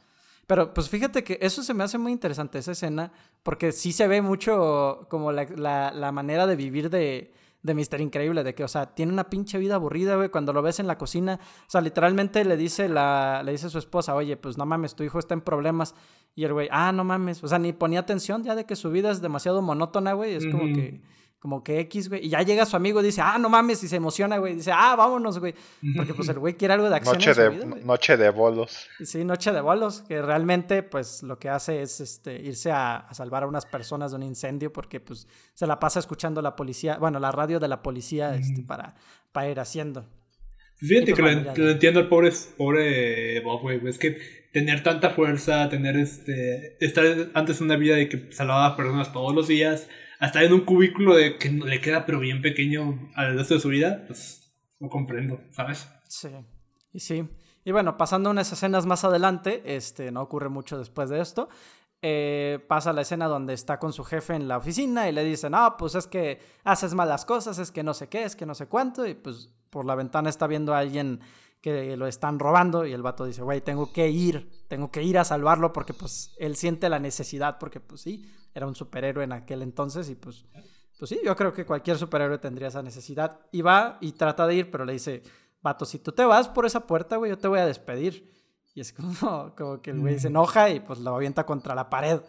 Pero pues fíjate que eso se me hace muy interesante, esa escena, porque sí se ve mucho como la, la- la manera de vivir de, de Mister Increíble, de que, o sea, tiene una pinche vida aburrida, güey, cuando lo ves en la cocina, o sea, literalmente le dice, la, le dice a su esposa, oye, pues no mames, tu hijo está en problemas, y el güey, ah, no mames, o sea, ni ponía atención ya de que su vida es demasiado monótona, güey, es como que como que X, güey. Y ya llega su amigo y dice, ah, no mames, y se emociona, güey. Dice, ah, vámonos, güey. Porque pues el güey quiere algo de acción Noche en su de, vida, noche de bolos. Sí, noche de bolos, que realmente pues lo que hace es este, irse a, a salvar a unas personas de un incendio porque pues se la pasa escuchando la policía, bueno, la radio de la policía este, para, para ir haciendo. Fíjate Y pues que lo, entiendo al pobre, pobre Bob, güey. Es que tener tanta fuerza, tener este. estar antes en una vida de que salvaba a personas todos los días, hasta en un cubículo de que le queda pero bien pequeño al resto de su vida, pues no comprendo, ¿sabes? Sí, y sí. Y bueno, pasando unas escenas más adelante, este, no ocurre mucho después de esto, eh, pasa la escena donde está con su jefe en la oficina y le dice, no, pues es que haces malas cosas, es que no sé qué, es que no sé cuánto, y pues por la ventana está viendo a alguien que lo están robando y el vato dice, güey, tengo que ir, tengo que ir a salvarlo porque pues él siente la necesidad porque pues sí, era un superhéroe en aquel entonces y pues, pues sí, yo creo que cualquier superhéroe tendría esa necesidad y va y trata de ir, pero le dice, vato, si tú te vas por esa puerta, güey, yo te voy a despedir. Y es como, [laughs] como que el güey se enoja y pues lo avienta contra la pared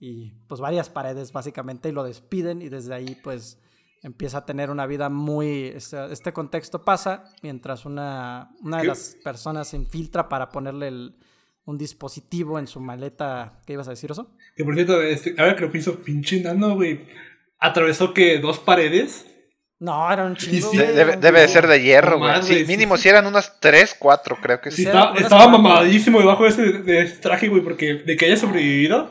y pues varias paredes básicamente y lo despiden y desde ahí pues empieza a tener una vida muy... Este, este contexto pasa mientras una, una de ¿Qué? las personas se infiltra para ponerle el- un dispositivo en su maleta. ¿Qué ibas a decir, Oso? Que por cierto, este, ahora que lo pienso, pinche nano, güey. Atravesó que dos paredes. No, era un chingo, sí, De- güey, debe, de ser de hierro, güey. Sí, mínimo si eran unas 3, 4, creo que Sí, estaba, mamadísimo debajo de ese, de ese traje, güey, porque de que haya sobrevivido.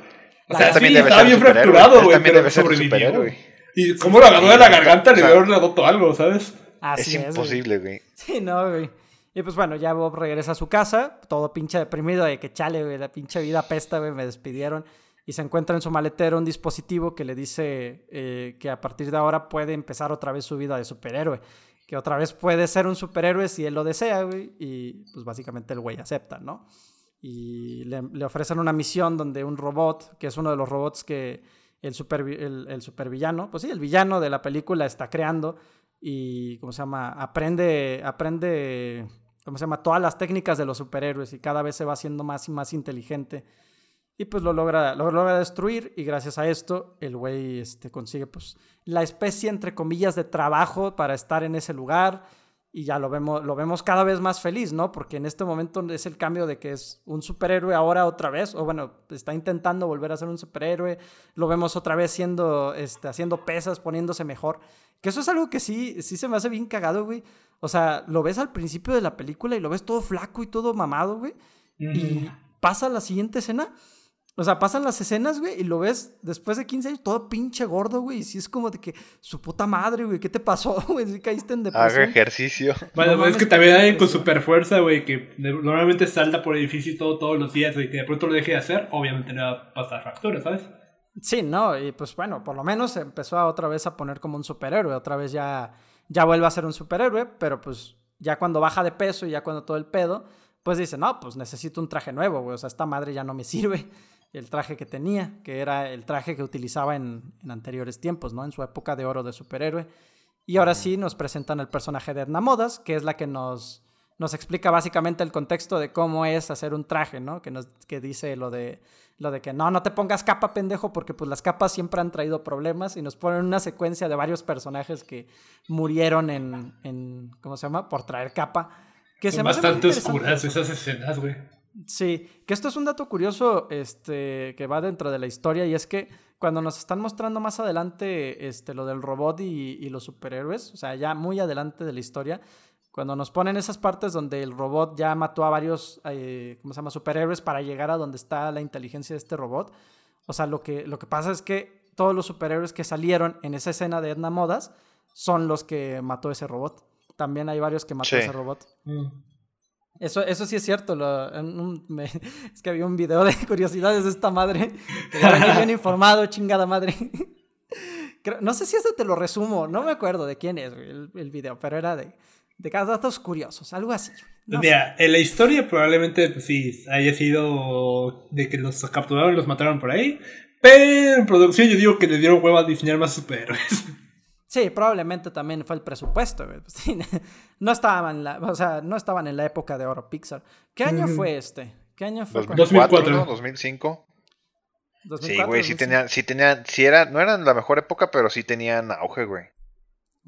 O sea, también debe estaba ser bien fracturado, güey, también pero debe ser sobrevivió. superhéroe. Y como lo agarró de la garganta, le dio le algo, ¿sabes? es imposible, güey. Sí, no, güey. Y pues bueno, ya Bob regresa a su casa, todo pinche deprimido de que chale, güey, la pinche vida pesta, güey, me despidieron. Y se encuentra en su maletero un dispositivo que le dice eh, que a partir de ahora puede empezar otra vez su vida de superhéroe. Que otra vez puede ser un superhéroe si él lo desea, güey. Y pues básicamente el güey acepta, ¿no? Y le, ofrecen una misión donde un robot, que es uno de los robots que el, super, el, el supervillano, pues sí, el villano de la película está creando y, ¿cómo se llama? Aprende, aprende ¿cómo se llama? Todas las técnicas de los superhéroes y cada vez se va haciendo más y más inteligente. Y pues lo logra, lo logra destruir y gracias a esto el güey este, consigue pues la especie entre comillas de trabajo para estar en ese lugar y ya lo vemos, lo vemos cada vez más feliz, ¿no? Porque en este momento es el cambio de que es un superhéroe ahora otra vez, o bueno, está intentando volver a ser un superhéroe, lo vemos otra vez siendo, este, haciendo pesas, poniéndose mejor, que eso es algo que sí, sí se me hace bien cagado, güey, o sea, lo ves al principio de la película y lo ves todo flaco y todo mamado, güey. Y pasa la siguiente escena. O sea, pasan las escenas, güey, y lo ves después de 15 años todo pinche gordo, güey. Y sí es como de que, su puta madre, güey, ¿qué te pasó, [laughs] güey? Si caíste en depresión. Haga ejercicio. Bueno, es que también hay con super fuerza, güey, que normalmente salta por el edificio todo, todos los días, güey, que de pronto lo deje de hacer, obviamente le va a pasar factura, ¿sabes? Sí, no, y pues bueno, por lo menos empezó a otra vez a poner como un superhéroe, otra vez ya ya vuelve a ser un superhéroe, pero pues ya cuando baja de peso y ya cuando todo el pedo, pues dice, no, pues necesito un traje nuevo, güey, o sea, esta madre ya no me sirve. El traje que tenía, que era el traje que utilizaba en, en anteriores tiempos, ¿no? En su época de oro de superhéroe. Y ahora sí nos presentan el personaje de Edna Modas, que es la que nos, nos explica básicamente el contexto de cómo es hacer un traje, ¿no? Que, nos, que dice lo de lo de que no, no te pongas capa, pendejo, porque pues las capas siempre han traído problemas y nos ponen una secuencia de varios personajes que murieron en, en ¿cómo se llama? Por traer capa. Que Son bastante oscuras esas escenas, güey. Sí, que esto es un dato curioso este, que va dentro de la historia y es que cuando nos están mostrando más adelante este, lo del robot y, y los superhéroes, o sea, ya muy adelante de la historia, cuando nos ponen esas partes donde el robot ya mató a varios, eh, ¿cómo se llama?, superhéroes para llegar a donde está la inteligencia de este robot. O sea, lo que, lo que pasa es que todos los superhéroes que salieron en esa escena de Edna Modas son los que mató ese robot. También hay varios que mató ese robot. Mm. Eso, eso sí es cierto. [laughs] es que había un video de [laughs] curiosidades de esta madre. Que bien informado, chingada madre. [laughs] no sé si eso te lo resumo. No me acuerdo de quién es el, video, pero era de de datos curiosos, algo así. Mira, en la historia probablemente pues, sí haya sido de que los capturaron y los mataron por ahí, pero en producción yo digo que le dieron hueva a diseñar más superhéroes. Sí, probablemente también fue el presupuesto. [laughs] no estaban en la, o sea, no estaban en la época de oro Pixar. ¿Qué año fue este? ¿Qué año fue? 2004, 2005. sí, güey, sí tenían, sí tenían, sí era, no eran la mejor época, pero sí tenían auge, güey.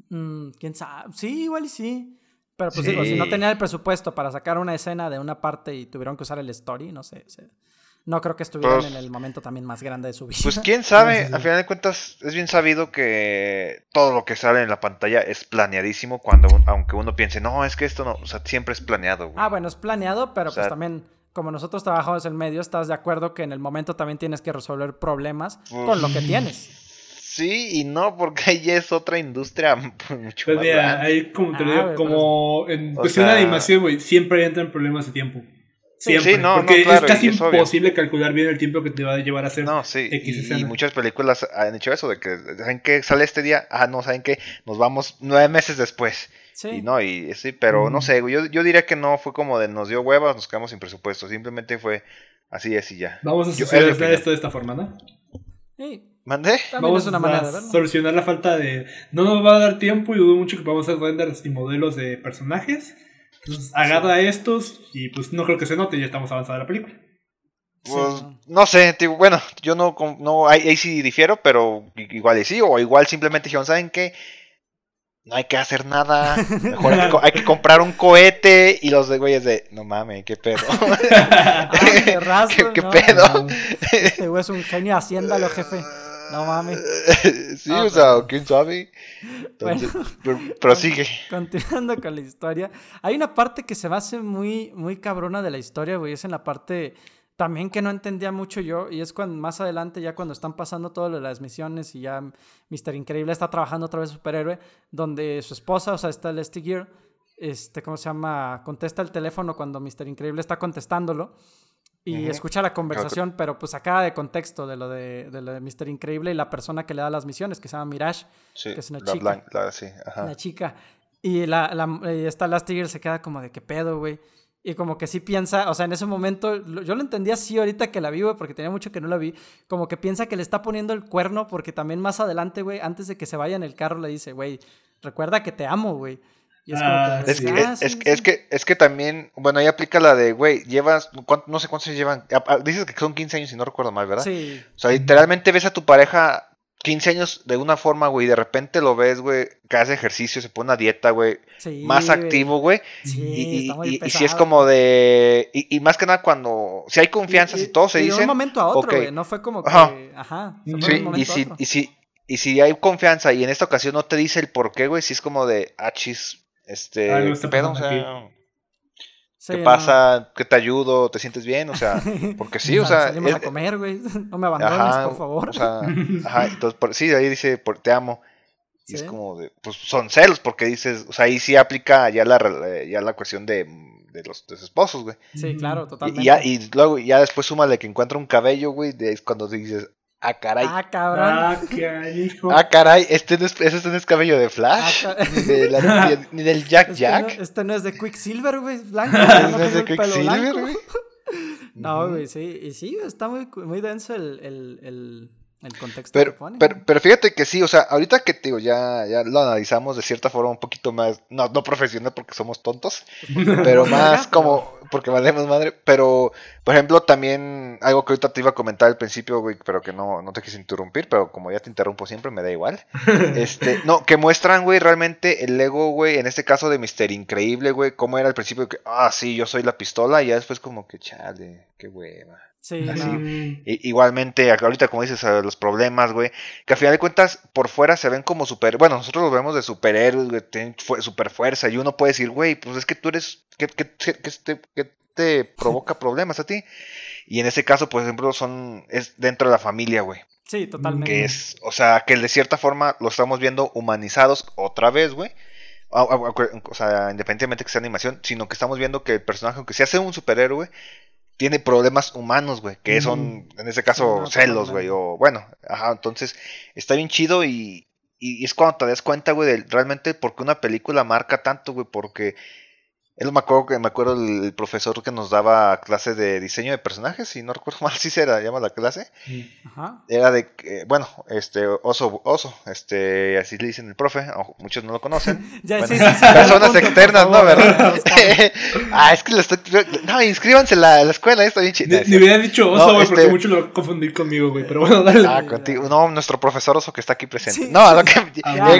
Mm, ¿Quién sabe? Sí, igual y sí. Pero pues digo, si no tenía el presupuesto para sacar una escena de una parte y tuvieron que usar el story, no sé. No creo que estuvieran pues en el momento también más grande de su vida. Pues quién sabe, al final de cuentas es bien sabido que todo lo que sale en la pantalla es planeadísimo cuando aunque uno piense, no, es que esto no, o sea, siempre es planeado. Ah, bueno, es planeado, pero pues también como nosotros trabajamos en medio, estás de acuerdo que en el momento también tienes que resolver problemas con lo que pues, tienes. Sí y no, porque ahí es otra industria [laughs] mucho pues más Ahí como, te ah, como en cuestión de animación, güey, siempre entran problemas de tiempo. Siempre. Sí, no, porque es casi imposible calcular bien el tiempo que te va a llevar a hacer no, sí, X y, y, muchas películas han hecho eso, de que, ¿saben qué? Sale este día, ah, no, ¿saben qué? Nos vamos nueve meses después. Sí. Y no, y sí, pero no sé, yo, yo diría que no fue como de nos dio huevas, nos quedamos sin presupuesto, simplemente fue así, así ya. Vamos a hacer esto de esta forma, ¿no? Sí, ¿Mandé? Vamos una manera a solucionar la falta de. No nos va a dar tiempo y dudo mucho que podamos hacer renders y modelos de personajes. Entonces, agarra estos y pues no creo que se note, ya estamos avanzando la película. Pues no sé, bueno, yo no, no ahí, sí difiero, pero igual sí, o igual simplemente dijeron, ¿saben qué? No hay que hacer nada, mejor hay que, [laughs] comprar un cohete y los de güeyes de, no mames, qué pedo. [laughs] [laughs] ¿Qué, pedo? Este güey es un genio haciéndalo, jefe. No mames. [laughs] sí, ah, o sea, quién sabe. Entonces, [laughs] prosigue. [laughs] Continuando con la historia. Hay una parte que se me hace muy, muy cabrona de la historia, güey. Es en la parte también que no entendía mucho yo, y es cuando más adelante, ya cuando están pasando todas las misiones y ya Mr. Increíble está trabajando otra vez superhéroe, donde su esposa, o sea, está Leslie Gear, este, ¿cómo se llama? Contesta el teléfono cuando Mr. Increíble está contestándolo y escucha la conversación, pero pues acaba de contexto de lo de, de lo de Mr. Increíble y la persona que le da las misiones, que se llama Mirage, que es una chica. la, sí, La chica. Y la, la, y esta Last Gear se queda como de qué pedo, güey. Y como que sí piensa, o sea, en ese momento, yo lo entendí así ahorita que la vi, güey, porque tenía mucho que no la vi, como que piensa que le está poniendo el cuerno, porque también más adelante, güey, antes de que se vaya en el carro, le dice, güey, recuerda que te amo, güey. Y es, ah, que, es, que, es, que, es que también, bueno, ahí aplica la de, güey, llevas, no sé cuántos llevan, dices que son 15 años y no recuerdo mal, ¿verdad? Sí. O sea, literalmente ves a tu pareja 15 años de una forma, güey, y de repente lo ves, güey, que hace ejercicio, se pone a dieta, güey, más activo, güey. Sí, y, y, si es como de. Y, más que nada cuando. Si hay confianza, si todo se dice. De un momento a otro, güey, no fue como que. Ajá. sí, y, si, y, si, y si hay confianza y en esta ocasión no te dice el por qué, güey, si es como de. Ah, este. ¿Qué pedo? O sea. ¿Qué pasa? ¿Qué te ayudo? ¿Te sientes bien? O sea, [laughs] porque sí, o sea. Salimos a comer, güey. [laughs] No me abandones, por favor. O sea, [laughs] ajá, entonces, por, sí, ahí dice, por, te amo. Y es como de, pues son celos, porque dices, o sea, ahí sí aplica ya la, ya la cuestión de, de los, de los esposos, güey. Sí, claro, totalmente. Y, ya, y luego ya después súmale que encuentra un cabello, güey, es cuando dices, Ah, caray. Ah, cabrón. Ah, ah caray. Este no es, este no es cabello de Flash. Ah, ni, de ni, del Jack este Jack. No, este no es de Quicksilver, güey. Blanco. [laughs] no, es de Quicksilver, güey. [laughs] No, güey, sí. Y sí, está muy, muy denso el, el, el el contexto pero, que pone. Pero, pero, fíjate que sí, o sea, ahorita que digo, ya, ya lo analizamos de cierta forma un poquito más, no, no profesional porque somos tontos, pero más como, porque valemos madre, pero, por ejemplo, también algo que ahorita te iba a comentar al principio, güey, pero que no, no te quise interrumpir, pero como ya te interrumpo siempre, me da igual. [laughs] este, no, que muestran, güey, realmente el ego, güey, en este caso de Mister Increíble, güey, cómo era al principio que, ah, sí, yo soy la pistola, y ya después como que, chale, qué hueva. Sí, igualmente, ahorita como dices, los problemas, güey, que al final de cuentas por fuera se ven como super, bueno, nosotros los vemos de superhéroes, güey, tienen super fuerza y uno puede decir, güey, pues es que tú eres, que, que, te, que te [laughs] provoca problemas a ti. Y en ese caso, por ejemplo, son, es dentro de la familia, güey. Sí, totalmente. Que es, o sea, que de cierta forma lo estamos viendo humanizados otra vez, güey. O sea, independientemente que sea animación, sino que estamos viendo que el personaje, aunque se hace un superhéroe, tiene problemas humanos, güey, que son, en este caso, celos, güey, o bueno, ajá, entonces está bien chido y, y, es cuando te das cuenta, güey, de realmente por qué una película marca tanto, güey, porque él me acuerdo que me acuerdo el, profesor que nos daba clase de diseño de personajes, y no recuerdo [laughs] mal si se era, llama la clase. Ajá. Era de que, bueno, este, oso, oso, este, así le dicen el profe, muchos no lo conocen. [laughs] ya, sí, sí, personas externas, ¿no? ¿Verdad? [laughs] ah, es que lo estoy. No, inscríbanse en la, la escuela, está bien chido. Ni, hubiera dicho oso, güey, porque este mucho lo confundí conmigo, güey, pero bueno, dale. Ah, contigo. No, nuestro profesor oso que está aquí presente. no, a lo que. Ah,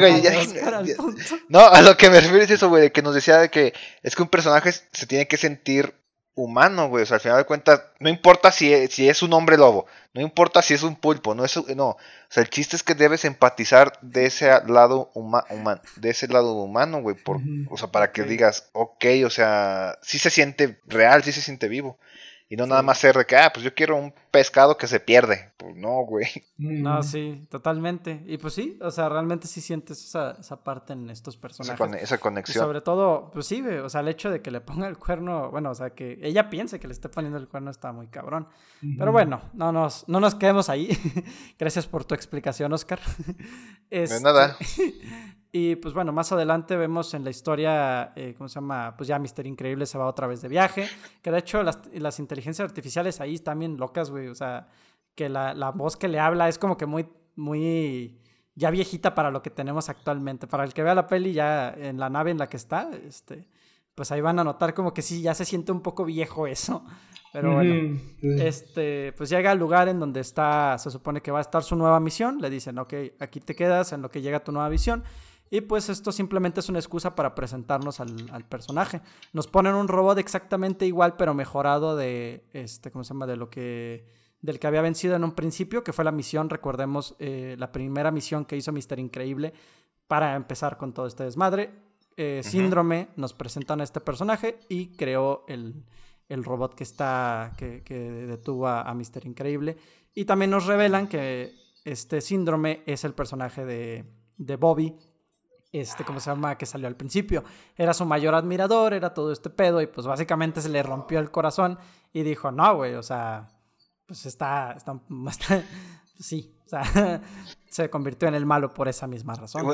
no, a lo que me refiero es eso, güey, que nos decía de que es que un personaje se tiene que sentir humano, güey. O sea, al final de cuentas, no importa si es, si es un hombre lobo, no importa si es un pulpo, no es no. O sea, el chiste es que debes empatizar de ese lado humano, de ese lado humano, güey, por, o sea, para que digas, ok, o sea, sí se siente real, sí se siente vivo. Y no nada más ser de que, ah, pues yo quiero un pescado que se pierde. Pues no, güey. No, sí, totalmente. Y pues sí, o sea, realmente sí sientes esa, esa parte en estos personajes. Esa, conexión. sobre todo, pues sí, o sea, el hecho de que le ponga el cuerno, bueno, o sea, que ella piense que le esté poniendo el cuerno está muy cabrón. Pero bueno, no nos, no nos quedemos ahí. [laughs] Gracias por tu explicación, Oscar. de nada. [laughs] Y pues bueno, más adelante vemos en la historia, eh, ¿cómo se llama? Pues ya Mister Increíble se va otra vez de viaje. Que de hecho las, las inteligencias artificiales ahí están bien locas, güey. O sea, que la, la, voz que le habla es como que muy, muy ya viejita para lo que tenemos actualmente. Para el que vea la peli ya en la nave en la que está, este, pues ahí van a notar como que sí, ya se siente un poco viejo eso. Pero bueno, este, pues llega al lugar en donde está, se supone que va a estar su nueva misión. Le dicen, ok, aquí te quedas en lo que llega tu nueva misión. Y pues esto simplemente es una excusa para presentarnos al, al, personaje. Nos ponen un robot exactamente igual, pero mejorado de, este, ¿cómo se llama? De lo que, del que había vencido en un principio, que fue la misión, recordemos, eh, la primera misión que hizo Mister Increíble para empezar con todo este desmadre. Eh, Síndrome nos presentan a este personaje y creó el, el robot que está, que, que detuvo a, a Mr. Increíble. Y también nos revelan que este síndrome es el personaje de, de Bobby, este, ¿cómo se llama? Que salió al principio. Era su mayor admirador, era todo este pedo y pues básicamente se le rompió el corazón y dijo, no, güey, o sea, pues está, está, [laughs] sí, o sea, [laughs] se convirtió en el malo por esa misma razón.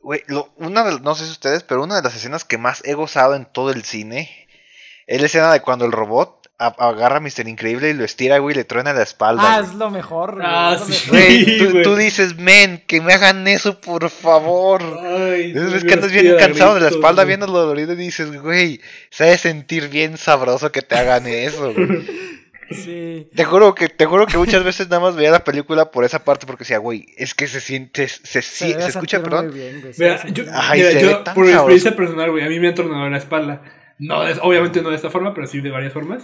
Güey, una de, no sé si ustedes, pero una de las escenas que más he gozado en todo el cine es la escena de cuando el robot agarra a Mr. Increíble y lo estira, güey, y le truena la espalda. Ah, güey. es lo mejor, güey, Ah, sí. mejor. Güey, tú, güey. tú dices, men, que me hagan eso, por favor. Ay, Es que andas bien cansado de la espalda güey. viendo lo dolorido y dices, güey, se ha de sentir bien sabroso que te hagan eso, güey. [laughs] Sí. Te juro que, te juro que muchas veces nada más veía la película por esa parte porque decía, güey, es que se siente, se, se, se escucha, perdón. bien, güey, Mira, yo, Ay, mira, se yo, por experiencia personal, güey, a mí me han tornado en la espalda. No, es- obviamente no de esta forma, pero sí de varias formas.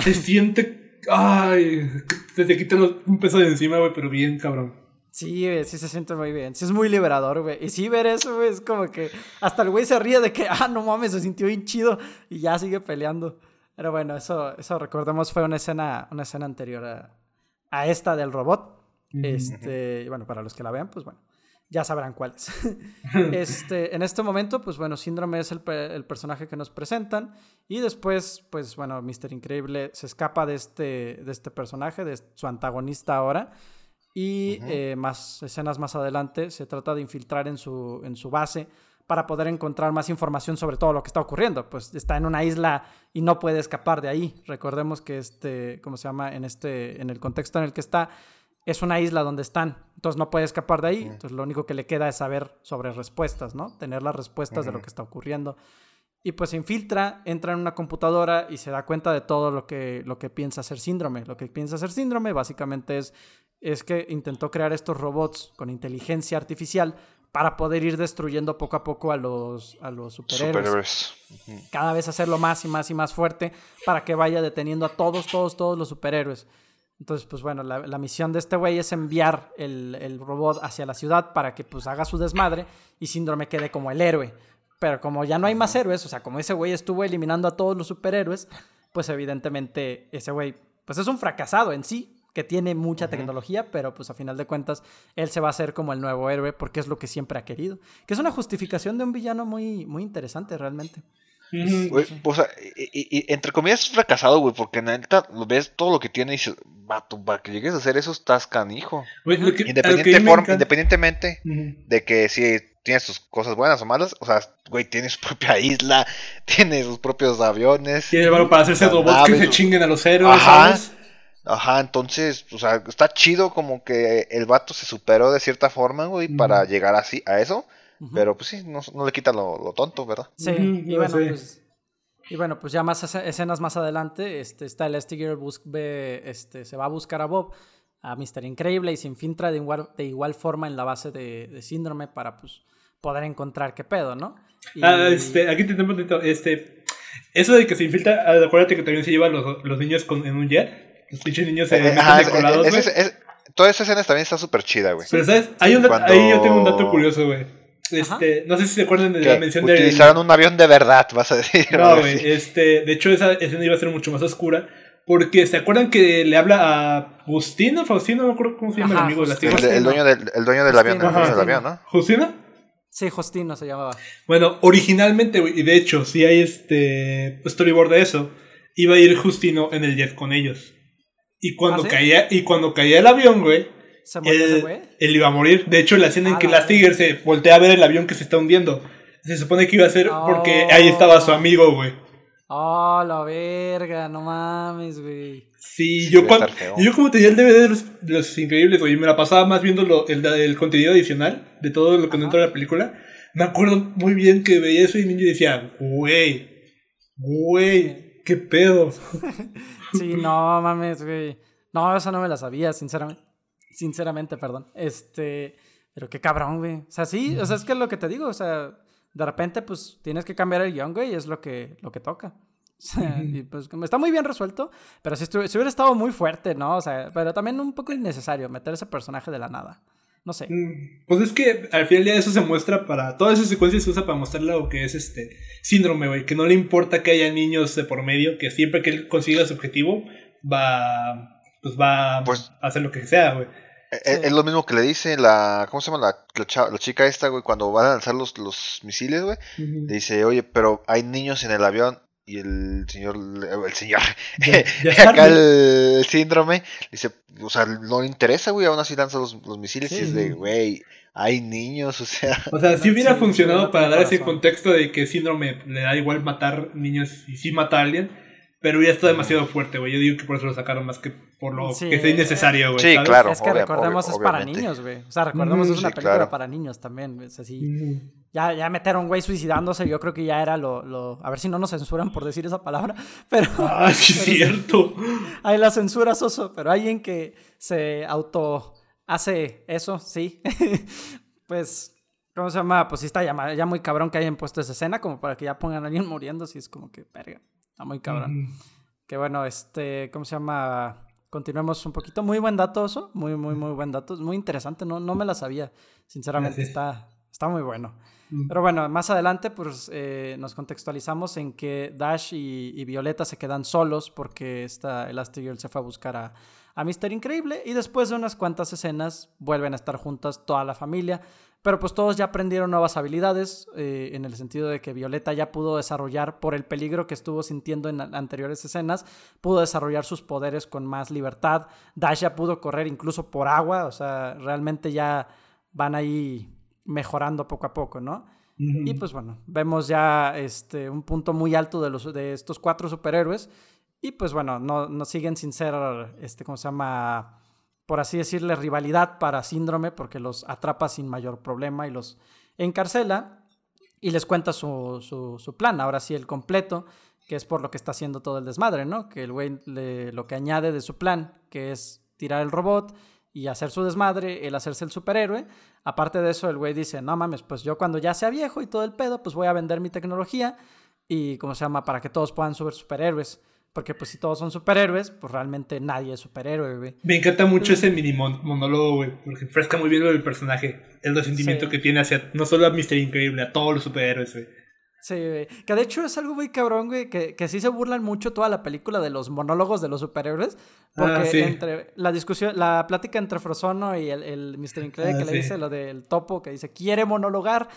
Se siente, ay, se te quita los- un peso de encima, güey, pero bien cabrón. Sí, güey, sí se siente muy bien. Sí es muy liberador, güey. Y sí ver eso, güey, es como que hasta el güey se ríe de que, ah, no mames, se sintió bien chido y ya sigue peleando. Pero bueno, eso, eso recordemos fue una escena, una escena anterior a, a esta del robot. Este, y bueno, para los que la vean, pues bueno, ya sabrán cuál es. [laughs] este, en este momento, pues bueno, Síndrome es el, pe- el personaje que nos presentan. Y después, pues bueno, Mr. Increíble se escapa de este, de este personaje, de su antagonista ahora. Y eh, más escenas más adelante se trata de infiltrar en su, en su base para poder encontrar más información sobre todo lo que está ocurriendo. Pues está en una isla y no puede escapar de ahí. Recordemos que este, ¿cómo se llama? En este, en el contexto en el que está, es una isla donde están. Entonces no puede escapar de ahí. Entonces lo único que le queda es saber sobre respuestas, ¿no? Tener las respuestas de lo que está ocurriendo. Y pues se infiltra, entra en una computadora y se da cuenta de todo lo que, lo que piensa hacer síndrome. Lo que piensa hacer síndrome básicamente es, es que intentó crear estos robots con inteligencia artificial para poder ir destruyendo poco a poco a los, a los superhéroes. Superhéroes. Cada vez hacerlo más y más y más fuerte para que vaya deteniendo a todos, todos, todos los superhéroes. Entonces, pues bueno, la, la misión de este güey es enviar el, el robot hacia la ciudad para que pues haga su desmadre y Síndrome quede como el héroe. Pero como ya no hay más héroes, o sea, como ese güey estuvo eliminando a todos los superhéroes, pues evidentemente ese güey, pues es un fracasado en sí, que tiene mucha tecnología, pero pues a final de cuentas él se va a hacer como el nuevo héroe porque es lo que siempre ha querido. Que es una justificación de un villano muy, muy interesante realmente. Güey, o sea, y, y- y entre comillas es fracasado, güey, porque neta lo ves todo lo que tiene y dices, vato, para que llegues a hacer eso estás canijo. Que- Independiente independientemente de que si tiene sus cosas buenas o malas, o sea, güey, tiene su [laughs] propia isla, tiene sus propios aviones. Tiene valor para hacerse robots que se chinguen a los héroes, Ajá. ¿sabes? Ajá, entonces, o sea, está chido como que el vato se superó de cierta forma, güey, para llegar así a eso. Pero pues sí, no, no le quita lo, lo tonto, ¿verdad? Sí, y bueno, pues. Y bueno, pues ya más esce- escenas más adelante, este, está Elastigirl bus ve, este, se va a buscar a Bob, a Mr. Increíble, y se infiltra de igual, de igual forma en la base de, de síndrome para pues poder encontrar qué pedo, ¿no? Y- Ah, este, aquí te tengo un poquito, este, eso de que se infiltra, ah, acuérdate que también se llevan los, los niños con, en un jet, los pinches niños se Eh, meten ajá, de es- colados, es- güey. es- es- toda esa escena también está súper chida, güey. Pero sabes, hay un Cuando- ahí yo tengo un dato curioso, güey. Este, no sé si se acuerdan de la mención de utilizaron un avión de verdad, vas a decir. No, güey, este, de hecho esa escena iba a ser mucho más oscura. Porque se acuerdan que le habla a Agustino, Faustino, no me acuerdo cómo se llama Ajá, el amigo de la El, Justino. tierra. el dueño del, el dueño del avión, el Justino, dueño del Justino. avión, ¿no? ¿Justino? Sí, Justino se llamaba. Bueno, originalmente, güey, y de hecho, si hay este storyboard de eso, iba a ir Justino en el jet con ellos. Y cuando ¿Ah, sí? caía, y cuando caía el avión, güey, ¿Se murió ese güey? él iba a morir. De hecho, la escena en Ah, que la Tiger se voltea a ver el avión que se está hundiendo. Se supone que iba a ser porque Oh. ahí estaba su amigo, güey. Oh, la verga, no mames, güey. Sí, Sí, yo, cuando, yo como tenía el DVD de los, de los increíbles, güey, y me la pasaba más viendo lo- el, el contenido adicional de todo lo que entró en la película. Me acuerdo muy bien que veía eso y el niño decía, güey, güey, qué pedo. [laughs] Sí, no mames, güey. No, esa no me la sabía, sinceramente. Sinceramente, perdón. Este, pero qué cabrón, güey. O sea, sí, o sea, es que es lo que te digo, o sea, de repente, pues, tienes que cambiar el guion, güey, y es lo que, lo que toca. [laughs] O sea, y pues como está muy bien resuelto, pero si, si hubiera estado muy fuerte, ¿no? O sea, pero también un poco innecesario meter ese personaje de la nada. No sé. Mm, Pues es que al final día eso se muestra para. Toda esa secuencia se usa para mostrar lo que es este síndrome, güey. Que no le importa que haya niños de por medio, que siempre que él consiga su objetivo, va. Pues va Pues- a hacer lo que sea, güey. Eh, Es lo mismo que le dice la. ¿Cómo se llama la, la, chica esta, güey? Cuando van a lanzar los, los misiles, güey. Le dice, oye, pero hay niños en el avión. Y el señor. El señor. Ya- ya [laughs] acá el, el síndrome. Dice, o sea, no le interesa, güey. Aún así lanza los, los misiles. Y Sí. es de, güey, hay niños, [laughs] o sea. O sea, si hubiera Sí, funcionado sí, para dar ese contexto de que síndrome le da igual matar niños y sí mata a alguien, pero ya está demasiado fuerte, güey. Yo digo que por eso lo sacaron más que por lo Sí, que sea innecesario, güey. sí, ¿sabes? claro. es que obvia- recordemos obvia- es para obviamente. niños, güey. O sea, recordemos Mm, es una sí, película claro. para niños también. Es así. Mm. Ya, ya meter a un güey suicidándose, yo creo que ya era lo, lo- A ver si no nos censuran por decir esa palabra. [laughs] Pero Ah, sí, es cierto. hay la censura, Soso. Pero alguien que se auto hace eso, sí. [laughs] pues, ¿cómo se llama? Pues sí está ya, ya muy cabrón que hayan puesto esa escena como para que ya pongan a alguien muriendo. Sí, es como que, verga. Está muy cabrón. Que bueno, este, ¿cómo se llama? Continuemos un poquito. Muy buen dato, eso. Muy, muy, muy buen dato. Es muy interesante. No, no me la sabía. Sinceramente, Gracias. está, está muy bueno. Mm. Pero bueno, más adelante, pues eh, nos contextualizamos en que Dash y, y Violeta se quedan solos porque esta Elastigirl se fue a buscar a, a Mister Increíble. Y después de unas cuantas escenas, vuelven a estar juntas toda la familia. Pero pues todos ya aprendieron nuevas habilidades, eh, en el sentido de que Violeta ya pudo desarrollar, por el peligro que estuvo sintiendo en anteriores escenas, pudo desarrollar sus poderes con más libertad. Dash ya pudo correr incluso por agua, o sea, realmente ya van ahí mejorando poco a poco, ¿no? Y pues bueno, vemos ya este, un punto muy alto de, los, de estos cuatro superhéroes. Y pues bueno, no, no siguen sin ser, este, ¿cómo se llama? Por así decirle, rivalidad para Síndrome, porque los atrapa sin mayor problema y los encarcela. Y les cuenta su, su, plan, ahora sí el completo, que es por lo que está haciendo todo el desmadre, ¿no? Que el güey lo que añade de su plan, que es tirar el robot y hacer su desmadre, el hacerse el superhéroe. Aparte de eso, el güey dice, no mames, pues yo cuando ya sea viejo y todo el pedo, pues voy a vender mi tecnología y, ¿cómo se llama? Para que todos puedan ser superhéroes. Porque pues si todos son superhéroes, pues realmente nadie es superhéroe, güey. Me encanta mucho ese mini mon- monólogo, güey, porque fresca muy bien del personaje. El resentimiento Sí. que tiene hacia no solo a Mister Increíble, a todos los superhéroes, güey. Sí, güey. Que de hecho es algo muy cabrón, güey, que, que sí se burlan mucho toda la película de los monólogos de los superhéroes. Porque Ah, sí. entre la discusión, la plática entre Frozono y el, el Mr. Increíble Ah, que sí. le dice lo del topo, que dice, quiere monologar.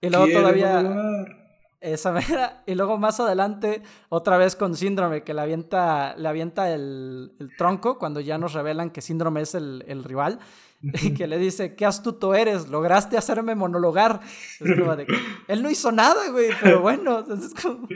Y luego Quiere todavía... volar. Esa [laughs] mera. Y luego más adelante, otra vez con Síndrome, que le avienta, le avienta el, el tronco cuando ya nos revelan que Síndrome es el, el rival. Y que le dice, qué astuto eres, lograste hacerme monologar. Es como de que [laughs] él no hizo nada, güey, pero bueno. entonces es como,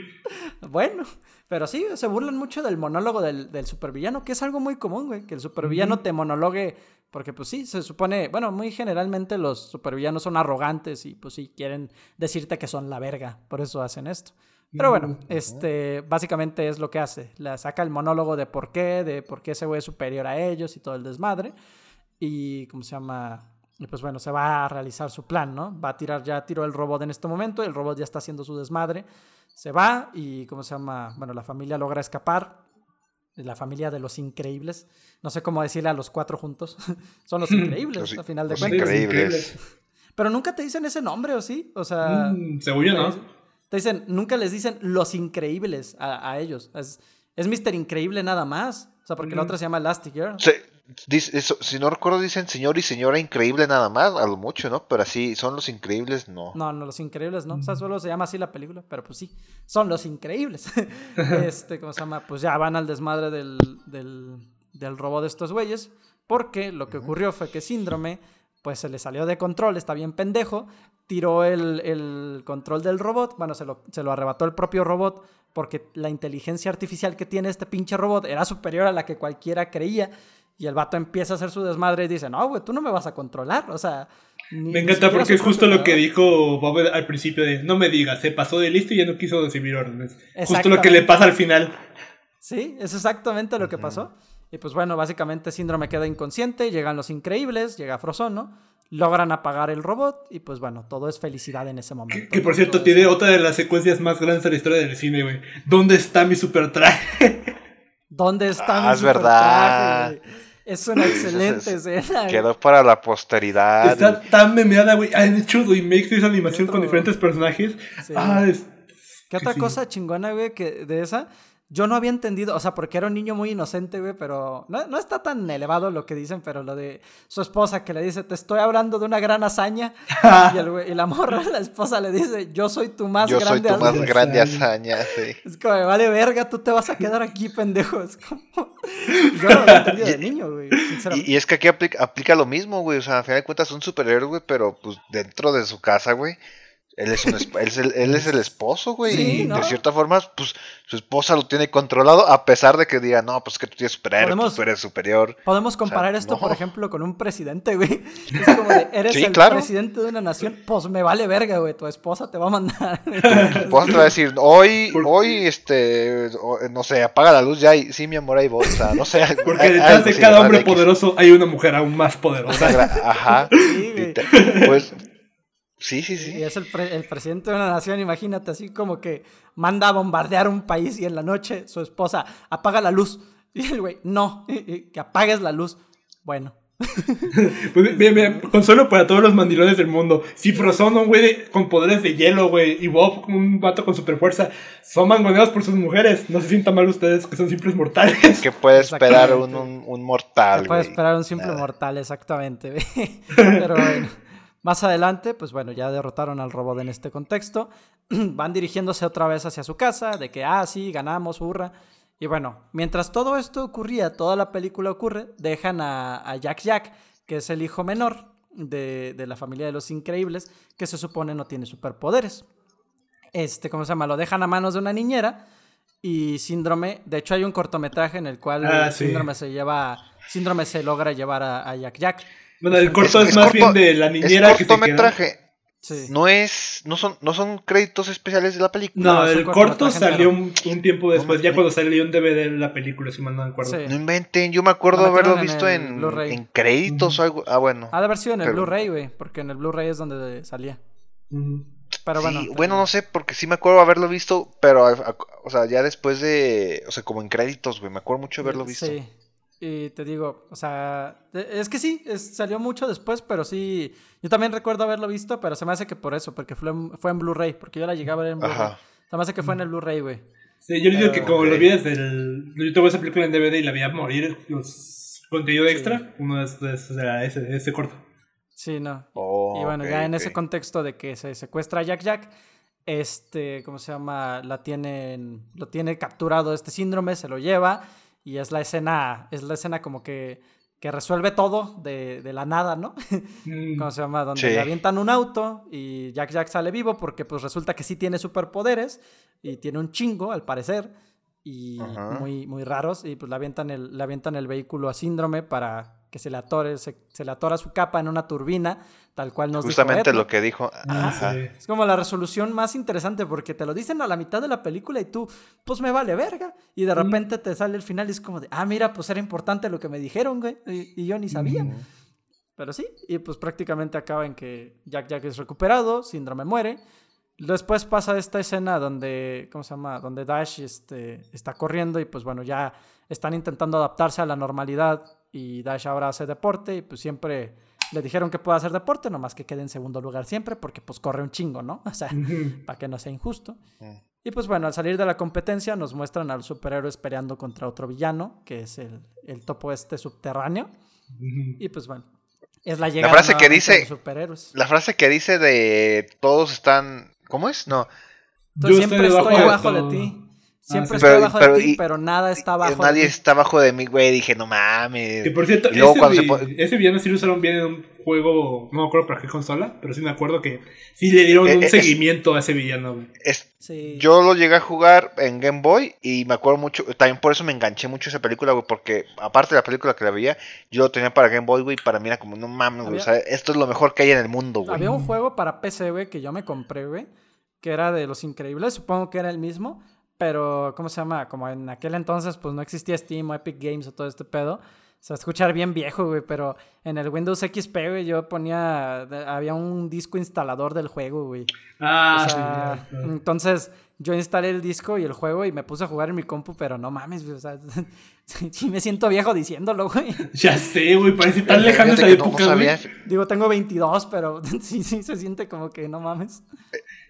bueno. Pero sí, se burlan mucho del monólogo del, del supervillano, que es algo muy común, güey, que el supervillano te monologue, porque pues sí, se supone, bueno, muy generalmente los supervillanos son arrogantes y pues sí, quieren decirte que son la verga, por eso hacen esto. Pero bueno, este, básicamente es lo que hace, le saca el monólogo de por qué, de por qué ese güey es superior a ellos y todo el desmadre, y cómo se llama, y pues bueno, se va a realizar su plan, ¿no? Va a tirar, ya tiró el robot en este momento, el robot ya está haciendo su desmadre, se va y, ¿cómo se llama? Bueno, la familia logra escapar, la familia de los increíbles, no sé cómo decirle a los cuatro juntos, [laughs] son los increíbles, Los- a final de los cuentas. increíbles. [laughs] Pero nunca te dicen ese nombre, ¿o sí? O sea, Mm, según yo, te ¿no? dicen- te dicen, nunca les dicen los increíbles a, a ellos. Es, es Mr. Increíble nada más. O sea, porque la Ujú. otra se llama Elastigirl. Se- dice- eso, si no recuerdo, dicen señor y señora increíble nada más, a lo mucho, ¿no? Pero así, son los increíbles, no. No, no, los increíbles, ¿no? O sea, solo se llama así la película, pero pues sí, son los increíbles. [laughs] este, ¿cómo se llama? Pues ya van al desmadre del, del, del robot de estos güeyes, porque lo que ocurrió fue que Síndrome, pues se le salió de control, está bien pendejo, tiró el, el control del robot, bueno, se lo, se lo arrebató el propio robot, porque la inteligencia artificial que tiene este pinche robot era superior a la que cualquiera creía. Y el vato empieza a hacer su desmadre y dice, no, güey, tú no me vas a controlar. O sea... ni- Me encanta porque es justo lo que controlador". dijo Bob al principio de no me digas, se pasó de listo y ya no quiso recibir órdenes. Justo lo que le pasa al final. Sí, es exactamente lo que pasó. Y pues bueno, básicamente Síndrome queda inconsciente, llegan los increíbles, llega Frozono, logran apagar el robot y pues bueno, todo es felicidad en ese momento. Que por cierto Todo tiene otra de las secuencias más grandes de la historia del cine, güey. ¿Dónde está mi super traje? ¿Dónde está Ah, mi es verdad. Es una excelente escena. Quedó para la posteridad. Está tan memeada, güey. Han hecho remakes de esa animación con diferentes personajes. Ah, es... ¿Qué otra cosa chingona, güey, que de esa? Yo no había entendido, o sea, porque era un niño muy inocente, güey, pero no, no, está tan elevado lo que dicen, pero lo de su esposa que le dice, te estoy hablando de una gran hazaña, y, el, y la morra, [laughs] la espoa le dice, yo soy tu más yo grande soy tu más grande hazaña, sí. Es como, vale verga, tú te vas a quedar aquí, pendejo. Es como... Yo no lo entendido de niño, güey, y, y, es que aquí aplica, aplica lo mismo, güey, o sea, a final de cuentas son superhéroes, güey, pero pues dentro de su casa, güey él es, un él es, el, él es el esposo, güey. y de cierta forma, pues su esposa lo tiene controlado, a pesar de que diga, no, pues que tú tienes superhéroe, pues, tú eres superior. Podemos comparar esto, por ejemplo, con un presidente, güey. Es como de, eres el presidente de una nación, pues me vale verga, güey. Tu esposa te va a mandar. [laughs] Tu esposa te va a decir, hoy, hoy, este, no sé, apaga la luz ya y sí, mi amor, ahí vos. O sea, no sé. [laughs] Porque detrás de cada hombre poderoso hay una mujer aún más poderosa. Ajá. Sí, Pues Sí, sí, sí. Y es el, el, presidente de una nación, imagínate, así como que manda a bombardear un país y en la noche su esposa apaga la luz. [laughs] Y el güey, no, que apagues la luz. Bueno. [laughs] pues, bien, bien, consuelo para todos los mandilones del mundo. Si Frozone, un güey con poderes de hielo, güey, y Bob, un vato con super fuerza, son mangoneados por sus mujeres. No se sientan mal ustedes, que son simples mortales. Que puede esperar un, un, mortal, Que puede esperar un simple mortal, exactamente. [laughs] Pero bueno. Más adelante, pues bueno, ya derrotaron al robot en este contexto. [clears throat] Van dirigiéndose otra vez hacia su casa, de que, ah, sí, ganamos, hurra. Y bueno, mientras todo esto ocurría, toda la película ocurre, dejan a, Jack Jack, que es el hijo menor de, de, la familia de los increíbles, que se supone no tiene superpoderes. Este, ¿cómo se llama? Lo dejan a manos de una niñera y Síndrome, de hecho hay un cortometraje en el cual ah, Síndrome se lleva, Síndrome se logra llevar a, a Jack Jack. Bueno, el corto es, más bien de la niñera que cortometraje. No es, no son, no son créditos especiales de la película. No, el corto salió un, tiempo después, ya cuando salió un DVD de la película, si mal no me acuerdo. No inventen, yo me acuerdo haberlo visto en, en, créditos o algo. Ah, bueno. Ha de haber sido en el Blu-ray, güey, porque en el Blu-ray es donde salía. Pero bueno. bueno, no sé, porque sí me acuerdo haberlo visto, pero, o sea, ya después de, o sea, como en créditos, güey, me acuerdo mucho haberlo visto. Sí. Y te digo, o sea, e, es que sí, salió mucho después, pero sí, yo también recuerdo haberlo visto, pero se me hace que por eso, porque fue, fue en Blu-ray, porque yo la llegaba a ver en Blu-ray. Se me hace que fue en el Blu-ray, güey. Sí, yo le digo que como lo vi desde el... Yo tuve esa película en DVD y la vi a morir, los contenido extra, uno es, ese, ese corto. Sí, no. y bueno, ya en ese contexto de que se secuestra a Jack Jack, este, ¿cómo se llama? La tienen, lo tiene capturado este síndrome, se lo lleva y es la escena, es la escena como que, que resuelve todo de, de la nada, ¿no? [laughs] Mm. ¿Cómo se llama? Donde le avientan un auto y Jack Jack sale vivo porque pues resulta que sí tiene superpoderes y tiene un chingo al parecer y muy, muy raros y pues le avientan el, le avientan el vehículo a síndrome para que se le atore, se, le atora su capa en una turbina, tal cual nos Justamente lo que dijo. Ah, es como la resolución más interesante porque te lo dicen a la mitad de la película y tú, pues me vale verga. Y de repente te sale el final y es como de, ah, mira, pues era importante lo que me dijeron, güey. Y, yo ni sabía. Pero sí, y pues prácticamente acaba en que Jack Jack es recuperado, Síndrome muere. Después pasa esta escena donde, ¿cómo se llama? Donde Dash este, está corriendo y pues bueno, ya están intentando adaptarse a la normalidad y Dash ahora hace deporte y pues siempre le dijeron que puede hacer deporte, nomás que quede en segundo lugar siempre porque pues corre un chingo, ¿no? [laughs] O sea, para que no sea injusto. Y pues bueno, al salir de la competencia nos muestran al superhéroe peleando contra otro villano, que es el, el topo este subterráneo. Y pues bueno, es la llegada la frase que dice, de superhéroes. La frase que dice de todos están... ¿Cómo es? No. Yo siempre estoy abajo de ti. Siempre estoy abajo de ti, pero nada está abajo Nadie está abajo de mí, güey. Dije, no mames. Que por cierto, ese, ese, villano sí lo usaron bien en un juego, no me acuerdo para qué consola, pero sí me acuerdo que sí le dieron eh, un seguimiento a ese villano, güey. Yo lo llegué a jugar en Game Boy y me acuerdo mucho, también por eso me enganché mucho esa película, güey, porque aparte de la película que la veía, yo lo tenía para Game Boy, güey, para mí era como, no mames, güey, o sea, esto es lo mejor que hay en el mundo, güey. Había un juego para PC, güey, que yo me compré, güey, que era de Los Increíbles, supongo que era el mismo pero, ¿cómo se llama? Como en aquel entonces, pues no existía Steam o Epic Games o todo este pedo. se va a escuchar bien viejo, güey, pero en el Windows XP, güey, yo ponía, había un disco instalador del juego, güey. Ah, O sea, sí, ya. entonces yo instalé el disco y el juego y me puse a jugar en mi compu, pero no mames, güey, o sea, [laughs] sí me siento viejo diciéndolo, güey. Ya sé, güey, parece tan lejano esa no- época, güey. Digo, tengo 22, pero [laughs] sí, sí, se siente como que no mames.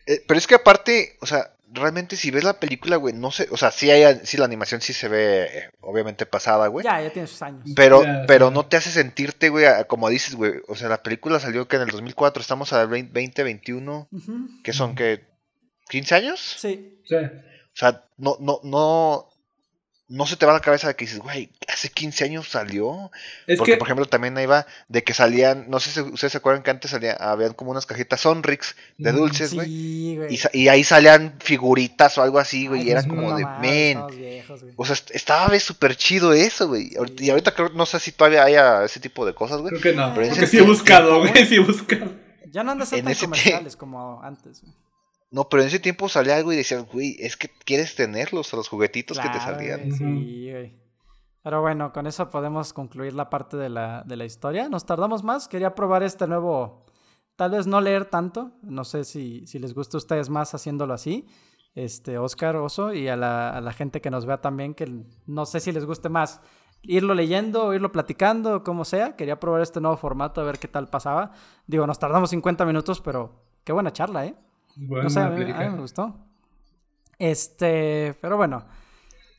Eh, pero es que aparte, o sea, realmente si ves la película, güey, no sé, o sea, sí, hay, sí la animación sí se ve eh, obviamente pasada, güey. Ya, ya tiene sus años. Pero, Ya, pero no te hace sentirte, güey, como dices, güey. O sea, la película salió que en el 2004, estamos a 20, 21, Ujú. que son que 15 años. Sí. Sí. O sea, no, no, no, no se te va a la cabeza de que dices, güey, hace 15 años salió. Es Porque, que, por ejemplo, también ahí va de que salían, no sé si ustedes se acuerdan que antes salía, habían como unas cajitas Sonrix de Mm, dulces, güey. Sí, güey. Y, y ahí salían figuritas o algo así, güey, y eran pues, como de, men. viejos. O sea, est- estaba súper chido eso, güey. Y ahorita creo, no sé si todavía haya ese tipo de cosas, güey. creo que no. Pero Porque sí he buscado, [laughs] güey, sí he buscado. Ya no han de ser en tan comerciales como antes. güey. No, pero en ese tiempo salía algo y decías, güey, es que quieres tenerlos, a los juguetitos que te salían. Sí, güey. Pero bueno, con eso podemos concluir la parte de la, de la historia. Nos tardamos más. Quería probar este nuevo. Tal vez no leer tanto. No sé si, si les gusta a ustedes más haciéndolo así. Este, Oscar Oso, y a la, a la gente que nos vea también, que no sé si les guste más irlo leyendo o irlo platicando, como sea. Quería probar este nuevo formato, a ver qué tal pasaba. Digo, nos tardamos 50 minutos, pero qué buena charla, ¿eh? Bueno, No sé, a mí, a mí me gustó. Este, pero bueno,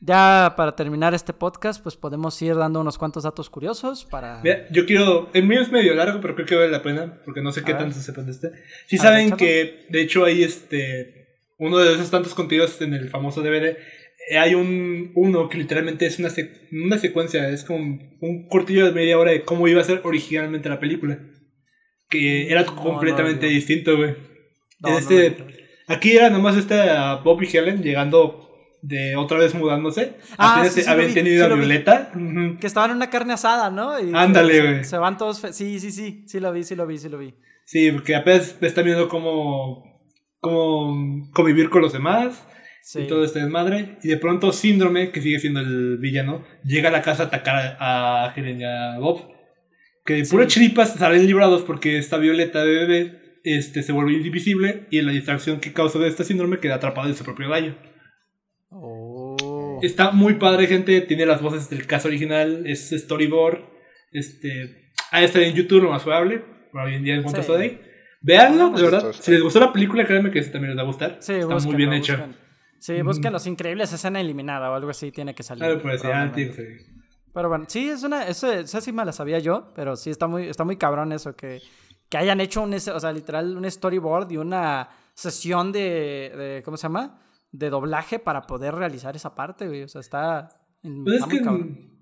ya para terminar este podcast, pues podemos ir dando unos cuantos datos curiosos para... Mira, yo quiero. El mío es medio largo, pero creo que vale la pena. Porque no sé qué ver. tanto sepan de este. Sí A saben ver, que, de hecho, hay este. Uno de esos tantos contenidos en el famoso DVD. eh, Hay un. Uno que literalmente es una, sec- una secuencia. Es como un cortillo de media hora de cómo iba a ser originalmente la película. Que era No, no, completamente no. distinto, güey. No, este, no. Aquí era nomás este a Bob y Helen llegando de otra vez mudándose. Ah, Apenas sí, habían vi, tenido sí a. Violeta. Que estaban en una carne asada, ¿no? Y Ándale, se- güey. Se van todos... Sí, sí, sí, sí lo vi, sí lo vi, sí lo vi. Sí, porque apenas están viendo cómo, cómo convivir con los demás Sí. y todo este desmadre. Y de pronto Síndrome, que sigue siendo el villano, llega a la casa a atacar a Helen y a Bob. Que de Sí. pura chiripas salen librados porque esta Violeta de bebé este, se vuelve invisible y en la distracción que causa de este síndrome queda atrapado en su propio gallo. Oh. Está muy padre, gente. Tiene las voces del caso original. Es storyboard. Este. Ah, está en YouTube, lo más probable. Hoy en día en cuanto Sí. a ahí. Veanlo, de verdad. estar. Si les gustó la película, créanme que también les va a gustar. Sí, está muy búsquenlo, bien hecho. busquen. Sí, busquen Los Increíbles, escena eliminada o algo así tiene que salir. Ah, pues ya, sí. Pero bueno, sí, es una, esa sí me la sabía yo, pero sí está muy, está muy cabrón eso, que, que hayan hecho un, ese- o sea, literal, un storyboard y una sesión de, de, ¿cómo se llama? De doblaje para poder realizar esa parte, güey, o sea, está, Pues es que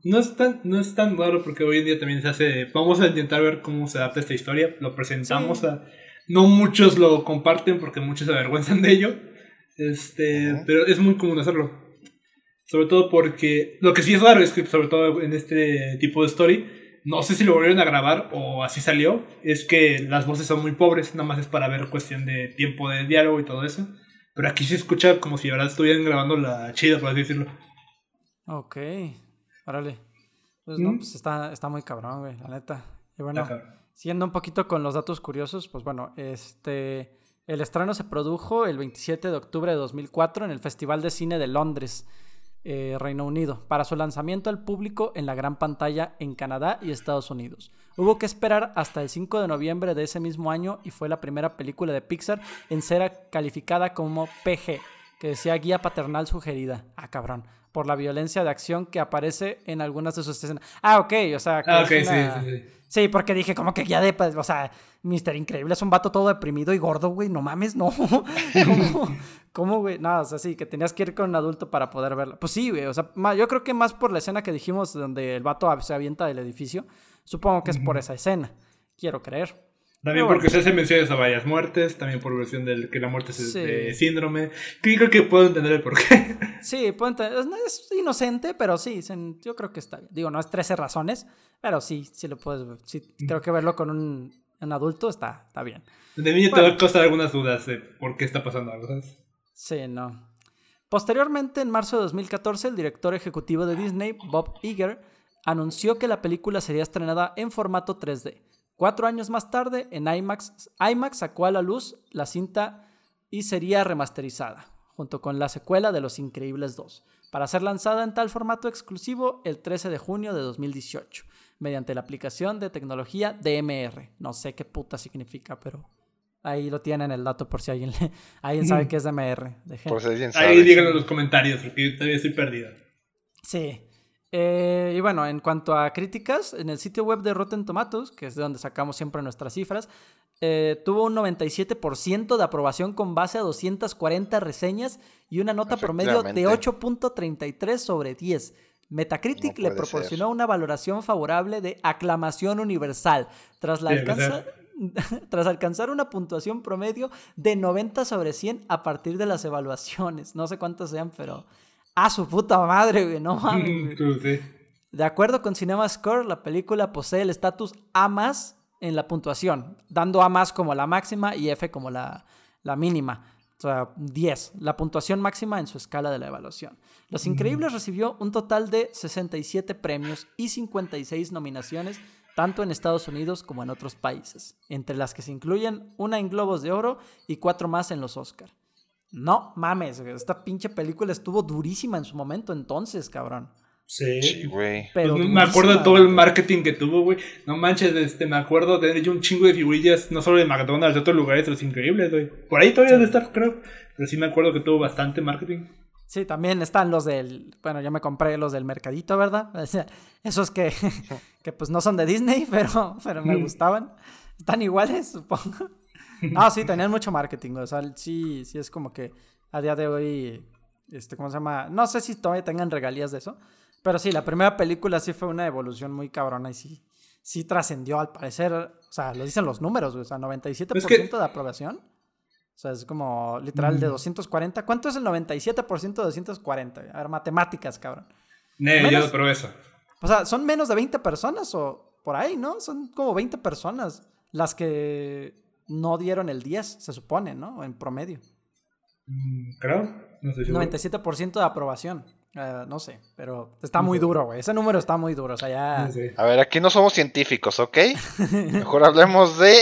no es, tan, no es tan raro porque hoy en día también se hace. Vamos a intentar ver cómo se adapta esta historia. Lo presentamos Sí. a. No muchos lo comparten porque muchos se avergüenzan de ello. Este, pero es muy común hacerlo. Sobre todo porque lo que sí es raro es que sobre todo en este tipo de story, no sé si lo volvieron a grabar o así salió, es que las voces son muy pobres, nada más es para ver cuestión de tiempo de diálogo y todo eso. Pero aquí se escucha como si de verdad estuvieran grabando la chida, por así decirlo. Ok, órale. Pues no, ¿Mm? pues está, está muy cabrón, güey, la neta. Y bueno. Siguiendo un poquito con los datos curiosos, pues bueno, este, el estreno se produjo el 27 de octubre de 2004 en el Festival de Cine de Londres, eh, Reino Unido, para su lanzamiento al público en la gran pantalla en Canadá y Estados Unidos. Hubo que esperar hasta el 5 de noviembre de ese mismo año y fue la primera película de Pixar en ser calificada como PG, que decía guía paternal sugerida. Ah, cabrón. Por la violencia de acción que aparece en algunas de sus escenas. Ah, ok, o sea, que Ah, una- sí, sí, sí. Sí, porque dije, como que ya de, pues, o sea, Mister Increíble es un vato todo deprimido y gordo, güey, no mames, no. [laughs] ¿Cómo, ¿Cómo, güey? No, o sea, sí, que tenías que ir con un adulto para poder verla. Pues sí, güey, o sea, ma- yo creo que más por la escena que dijimos donde el vato se avienta del edificio, supongo que es por esa escena, quiero creer. También Pero porque bueno. se hace menciones a varias muertes, también por versión del que la muerte es Sí. de síndrome. Creo que puedo entender el porqué. [laughs] Sí, puedo ente- es, es inocente, pero sí, yo creo que está bien. Digo, no es 13 razones, pero sí, sí lo puedes ver. Sí, creo que verlo con un, un adulto está, está bien. De niño te Bueno. va a costar algunas dudas de por qué está pasando algo, ¿sabes? Sí, no. Posteriormente, en marzo de 2014, el director ejecutivo de Disney, Bob Iger, anunció que la película sería estrenada en formato 3D. Cuatro años más tarde, en IMAX, IMAX sacó a la luz la cinta y sería remasterizada, junto con la secuela de Los Increíbles 2, para ser lanzada en tal formato exclusivo el 13 de junio de 2018, mediante la aplicación de tecnología DMR. No sé qué puta significa, pero ahí lo tienen el dato por si alguien, [laughs] alguien sabe es. Dejen- Por si alguien sabe. Ahí díganlo en los comentarios, porque yo todavía estoy perdido. Sí. Eh, y bueno, en cuanto a críticas, en el sitio web de Rotten Tomatoes, que es de donde sacamos siempre nuestras cifras, eh, tuvo un 97% de aprobación con base a 240 reseñas y una nota promedio de Efectivamente. 8.33 sobre 10. Metacritic No le proporcionó una valoración favorable de aclamación universal, tras, la Sí, alcanza- [laughs] tras alcanzar una puntuación promedio de 90 sobre 100 a partir de las evaluaciones. No sé cuántas sean, pero... ¡Ah, su puta madre, güey! No mames, [laughs] güey. De acuerdo con CinemaScore, la película posee el estatus A más en la puntuación, dando A más como la máxima y F como la, la mínima. O sea, 10, la puntuación máxima en su escala de la evaluación. Los Increíbles recibió un total de 67 premios y 56 nominaciones, tanto en Estados Unidos como en otros países, entre las que se incluyen una en Globos de Oro y cuatro más en los Oscar. No mames, esta pinche película estuvo durísima en su momento entonces, cabrón. Sí. Sí, güey. Pero Pues me acuerdo de todo el marketing que tuvo, güey. No manches, este, me acuerdo de tener yo un chingo de figurillas, no solo de McDonald's, de otros lugares, de los increíbles, güey. Por ahí todavía debe estar, creo. Pero sí me acuerdo que tuvo bastante marketing. Sí, también están los del, bueno, yo me compré los del mercadito, ¿verdad? [laughs] Esos que, [laughs] que pues no son de Disney, [laughs] pero, pero me Mm. gustaban. Están iguales, supongo. Ah, sí, tenían mucho marketing, o sea, sí, sí es como que a día de hoy, este, ¿cómo se llama? No sé si todavía tengan regalías de eso, pero sí, la primera película sí fue una evolución muy cabrona y sí, sí trascendió al parecer, o sea, lo dicen los números, o sea, 97% Es que- de aprobación. O sea, es como literal de Mm. 240. ¿Cuánto es el 97% de 240? A ver, matemáticas, cabrón. Ne, Menos- yo, pero eso. O sea, son menos de 20 personas o por ahí, ¿no? Son como 20 personas las que no dieron el 10, se supone, ¿no? En promedio. Mm, Creo. No sé si. 97% de aprobación. Eh, no sé, pero está muy duro, güey. Ese número está muy duro. O sea, ya. A ver, aquí no somos científicos, ¿ok? [laughs] Mejor hablemos de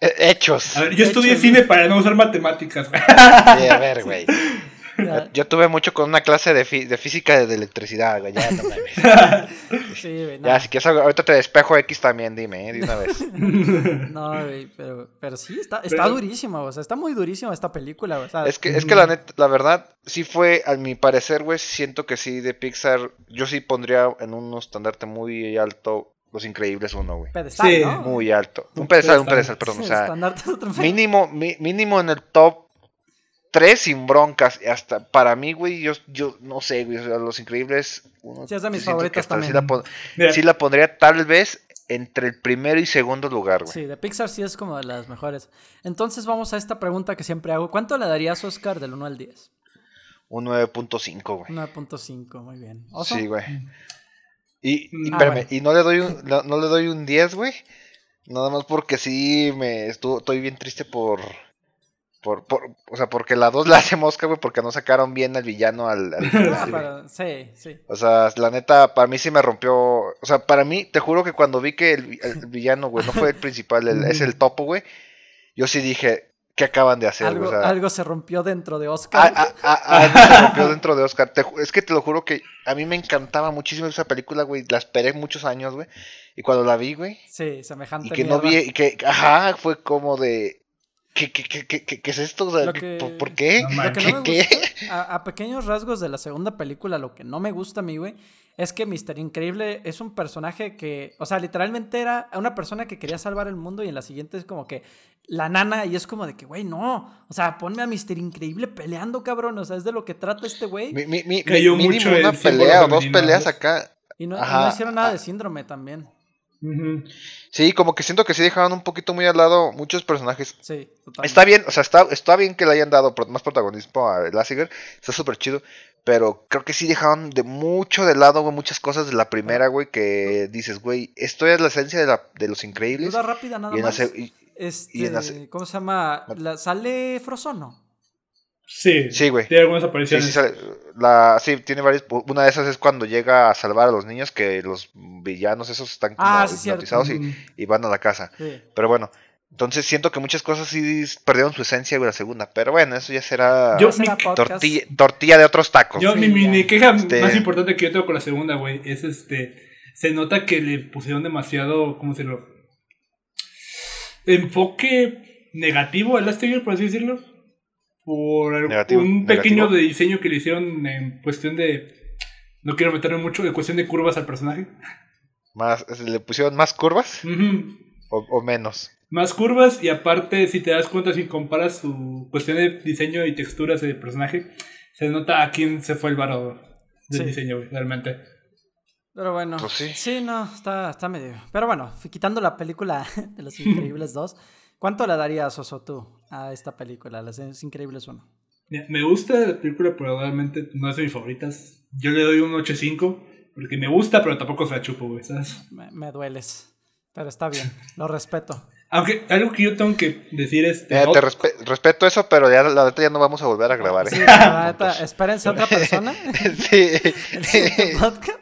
hechos. A ver, yo estudié cine para no usar matemáticas, güey. Sí, a ver, güey. Yo tuve mucho con una clase de, fi- de física de electricidad, güey. Ya, no mames. [laughs] sí, güey. Ya, si quieres, ahorita te despejo X también, dime, eh, de una vez. [laughs] No, güey, pero, pero sí, está, está Pero- durísimo. O sea, está muy durísima esta película. güey, O sea, Es que, es que la neta, la verdad, sí fue, a mi parecer, güey, siento que sí, de Pixar, yo sí pondría en un estandarte muy alto Los Increíbles uno, güey. pedestal, Sí, ¿no? Muy alto. Un pedestal, un pedestal. perdón. O sea, mínimo, mi- mínimo en el top 3 sin broncas. y Hasta para mí, güey, yo, yo no sé, güey, o sea, Los Increíbles. uno, Sí, es de mis favoritas Sí también. la, pon- Mira, sí la pondría tal vez entre el primero y segundo lugar, güey. Sí, de Pixar sí es como de las mejores. Entonces vamos a esta pregunta que siempre hago. ¿Cuánto le darías Oscar del 1 al 10? Un 9.5, güey. 9.5, muy bien. ¿Oso? Sí, güey. Y, y, Ah, espérame, bueno. y no le doy un, no, no le doy un 10, güey. Nada más porque sí me estuvo, estoy bien triste por, por, por o sea, porque la 2 [laughs] la hace mosca, güey, porque no sacaron bien al villano al, Ah, [laughs] sí, sí. O sea, la neta, para mí sí me rompió. O sea, para mí, te juro que cuando vi que el, vi- el villano, güey, no fue el principal, el- es el topo, güey. Yo sí dije, ¿qué acaban de hacer? Algo, O sea, algo se rompió dentro de Oscar. a- a- algo se rompió dentro de Oscar. Te es que te lo juro que a mí me encantaba muchísimo esa película, güey. La esperé muchos años, güey. Y cuando la vi, güey, sí, semejante. y que no vi, y que, ajá, fue como de. ¿Qué, qué, qué, qué, qué- qué es esto? O sea, Lo ¿qué- que- ¿por, por qué? No Lo que ¿Qué, no me qué? gusta, a, a pequeños rasgos de la segunda película, lo que no me gusta a mí, güey, es que Mr. Increíble es un personaje que, o sea, literalmente era una persona que quería salvar el mundo y en la siguiente es como que la nana y es como de que, güey, no, o sea, ponme a Mr. Increíble peleando, cabrón, o sea, es de lo que trata este güey Mi, mi, mi- Cayó mínimo mucho una pelea o dos peleas ¿no? acá. y no, y Ajá, no hicieron nada ah. de síndrome también. Sí, como que siento que sí dejaron un poquito muy al lado muchos personajes. Sí, totalmente. Está bien, o sea, está, está bien que le hayan dado más protagonismo a Lassiger, está súper chido, pero creo que sí dejaron de mucho de lado, güey, muchas cosas de la primera, güey, que dices, güey, esto es la esencia de, la, de los increíbles. Duda rápida nada Y en la más. se- y- Este, y en la se- ¿cómo se llama? La- ¿Sale Frozono? Sí, Sí, güey. Tiene algunas apariciones. sí, sale- la, sí, tiene varias. Una de esas es cuando llega a salvar a los niños, que los villanos esos están como Ah, hipnotizados y, y van a la casa. Sí. Pero bueno, entonces siento que muchas cosas sí perdieron su esencia, güey, la segunda. Pero bueno, eso ya será Yo- mi- tortilla, tortilla de otros tacos. Yo, Sí, mi mini queja Este- más importante que yo tengo con la segunda, güey, es este. Se nota que le pusieron demasiado, ¿cómo decirlo? Enfoque negativo al Last Year, por así decirlo. Por Negativo, un pequeño negativo. de diseño que le hicieron en cuestión de. No quiero meterme mucho, en cuestión de curvas al personaje. Más, ¿Le pusieron más curvas o, o menos? Más curvas y aparte, si te das cuenta, si comparas su cuestión de diseño y texturas del personaje, se nota a quién se fue el varo del Sí. diseño, realmente. Pero bueno, Pues sí. sí, no, está, está medio. Pero bueno, quitando la película [laughs] de Los [laughs] Increíbles 2, ¿cuánto le darías, Oso, tú a esta película, Los Increíbles 1? Mira, Me gusta la película, pero realmente no es de mis favoritas. Yo le doy un 8.5 porque me gusta, pero tampoco se la chupo, güey, ¿sabes? Me, me dueles, pero está bien, lo respeto. [laughs] Aunque algo que yo tengo que decir es... Eh, te respe- respeto eso, pero ya la neta ya no vamos a volver a grabar, Sí, ¿eh? la neta, espérense a otra persona. sí. podcast.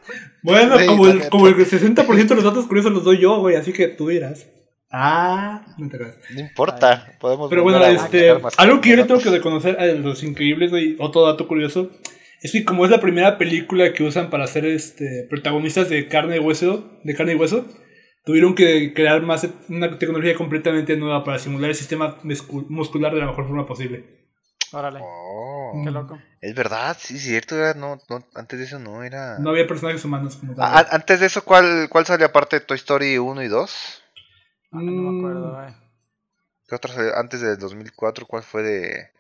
Bueno, Sí, como, el, como el 60% de los datos curiosos los doy yo, güey, así que tú dirás. Ah, no te creas. No importa, podemos Pero bueno, este, algo que yo le tengo que reconocer a Los Increíbles, güey, otro dato curioso, es que como es la primera película que usan para ser este, protagonistas de carne y hueso, de carne y hueso, tuvieron que crear más una tecnología completamente nueva para simular el sistema muscu- muscular de la mejor forma posible. Órale, Oh, qué loco. es verdad, sí, cierto, era- no, no, antes de eso no era... No había personajes humanos como tal. Ah, antes de eso, ¿cuál, ¿cuál salió aparte de Toy Story 1 y 2? Ah, no me acuerdo, güey. ¿Qué otra salió antes del 2004? ¿Cuál fue de...?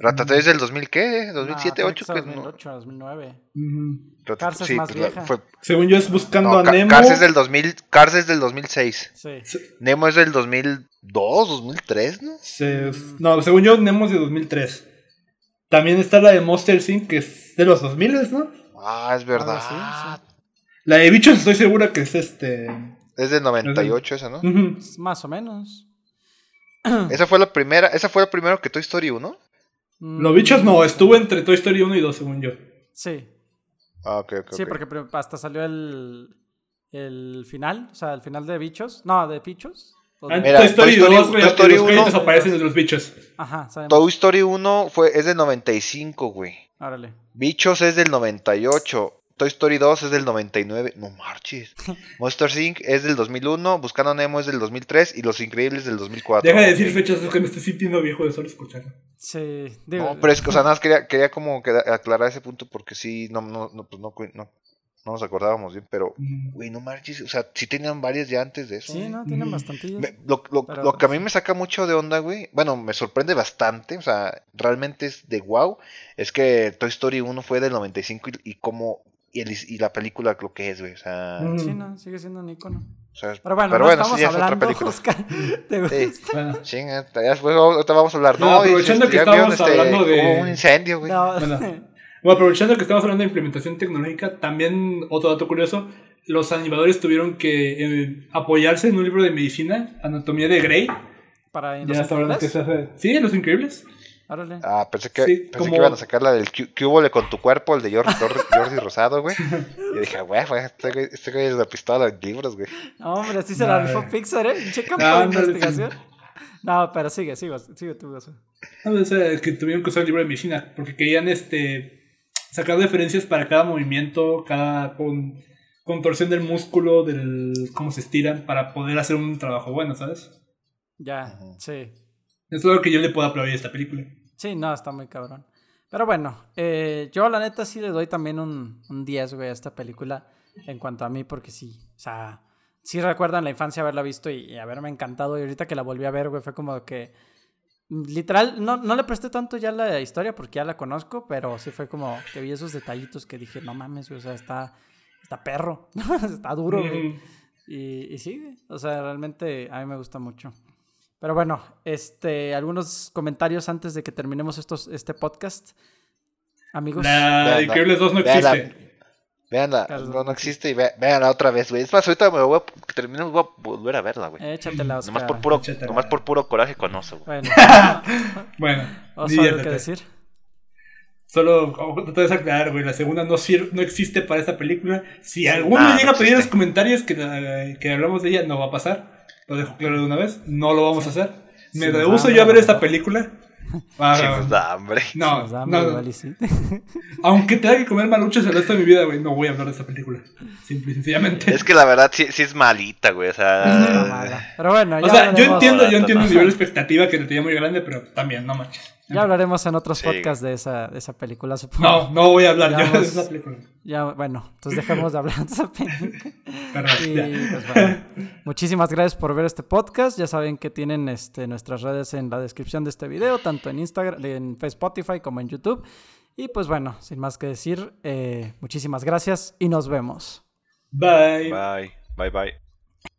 ¿Ratatouille es del 2000 qué? ¿2007, No, tiene que 8? ser Que 2008, 2009. Ujú. no... Cars es sí, más pues, la- vieja. fue- Según yo es buscando no, a Nemo. Cars es del 2000, Cars es del 2006. Sí. Se- Nemo es del 2002, 2003, ¿no? se- no, según yo Nemo es de 2003. También está la de Monster Inc. que es de los 2000, ¿no? Ah, es verdad. así, La de Bichos estoy segura que es este... Es del 98 esa, ¿no? Más o menos. Esa fue la primera, esa fue la primera que Toy Story 1. Mm, Los bichos no, estuvo entre Toy Story 1 y 2, según yo. Sí, Ah, ok, ok. sí, ok. porque hasta salió el, el final, o sea, el final de Bichos. No, de de- Ah, Mira, Toy Story Toy Story- 2, güey, Toy Story los créditos 1. aparecen de los bichos. Ajá, sabemos. Toy Story 1 fue, es del 95, güey. Órale. Bichos es del 98. Toy Story 2 es del 99. No marches. [laughs] Monster Inc. es del 2001. Buscando Nemo es del 2003. Y Los Increíbles del 2004. Deja de decir fechas, que me estoy sintiendo viejo de solo escucharlo. Sí, digo, No, pero es que, o sea, nada más quería, quería como aclarar ese punto porque sí, no, no, no, pues no, no, no nos acordábamos bien, pero, güey, no marches, o sea, sí tenían varias ya antes de eso. sí. ¿no? Tienen Mm. bastantillos. Me- lo, lo- Pero, lo que a mí me saca mucho de onda, güey, bueno, me sorprende bastante, o sea, realmente es de wow, es que Toy Story 1 fue del 95 y, y como, y, el- y la película lo que es, güey, o sea. Sí, no, sigue siendo un icono. o sea, Pero bueno, pero no bueno, estamos sí, ya es otra hablando, película. Oscar. [laughs] ¿Te Sí. gusta? Bueno, Chinga, ya después ahorita vamos a hablar, No, no, aprovechando este, que vieron, estamos hablando de- un incendio, güey. No, Bueno. [laughs] bueno, aprovechando que estamos hablando de implementación tecnológica, también otro dato curioso, los animadores tuvieron que eh, apoyarse en un libro de medicina, Anatomía de Grey. para Ya está hablando que Increíbles. se hace... Sí, Los Increíbles. Órale. Ah, pensé que, Sí, pensé como- que iban a sacar la del ¿Qué qué hubo con tu cuerpo? El de Jordi, Jordi- Rosado, güey. Y dije, güey, güey, este güey, este güey es la pistola en libros, güey. No, hombre, así se la No, rifó. Pixar, ¿eh? Checa No, por ándale, investigación. No, pero sigue, sigue, sigue tú, Gozo. No, o sea, que tuvieron que usar el libro de medicina porque querían este sacar referencias para cada movimiento, cada con, contorsión del músculo, del cómo se estiran para poder hacer un trabajo bueno, ¿sabes? Ya, sí. Es lo que yo le puedo aplaudir a esta película. Sí, no, está muy cabrón. Pero bueno, eh, yo la neta sí le doy también un, un 10, güey, a esta película en cuanto a mí, porque sí, o sea, sí recuerdan la infancia haberla visto y, y haberme encantado. Y ahorita que la volví a ver, güey, fue como que, literal, no, no le presté tanto ya la historia porque ya la conozco, pero sí fue como que vi esos detallitos que dije, no mames, güey, o sea, está, está perro, [laughs] está duro, güey. Mm, Y, y sí, o sea, realmente a mí me gusta mucho. Pero bueno, este, algunos comentarios antes de que terminemos estos, este podcast. Amigos. De Increíbles 2 no vean la- existe. Veanla, Claro, no, existe y ve, véanla otra vez, güey. Es más, ahorita me voy a, que terminemos, voy a volver a verla, güey. Échatela, Oscar. nomás, por puro, échatela. nomás por puro coraje con oso, güey. Bueno, [laughs] Bueno, [laughs] ¿algo que diviértete. decir? Solo oh, tratar de aclarar, güey. La segunda no, sir- no existe para esta película. Si alguno llega a pedir en los comentarios que, la- que hablamos de ella, no va a pasar. Lo dejo claro de una vez. No lo vamos a hacer. Me rehuso yo a ver esta película. [laughs] Ah, Sí, nos da hambre. no, no, hambre, no. igual y sí. [laughs] Aunque tenga que comer maluches el resto de mi vida, güey, no voy a hablar de esta película. Simple y sencillamente. Es que la verdad sí, sí es malita, güey. O sea. mala. Pero bueno, ya o sea, yo entiendo, yo entiendo el nivel de expectativa que le tenía muy grande, pero también, no manches. Ya hablaremos en otros Sí. podcasts de esa, de esa película, supongo. No, no voy a hablar Ya yo de esa película. Ya, bueno, entonces dejemos de hablar de esa película. [laughs] Y ya. pues bueno, muchísimas gracias por ver este podcast. Ya saben que tienen este, nuestras redes en la descripción de este video, tanto en Instagram, en Spotify como en YouTube. Y pues bueno, sin más que decir, eh, muchísimas gracias y nos vemos. Bye. Bye, bye, bye.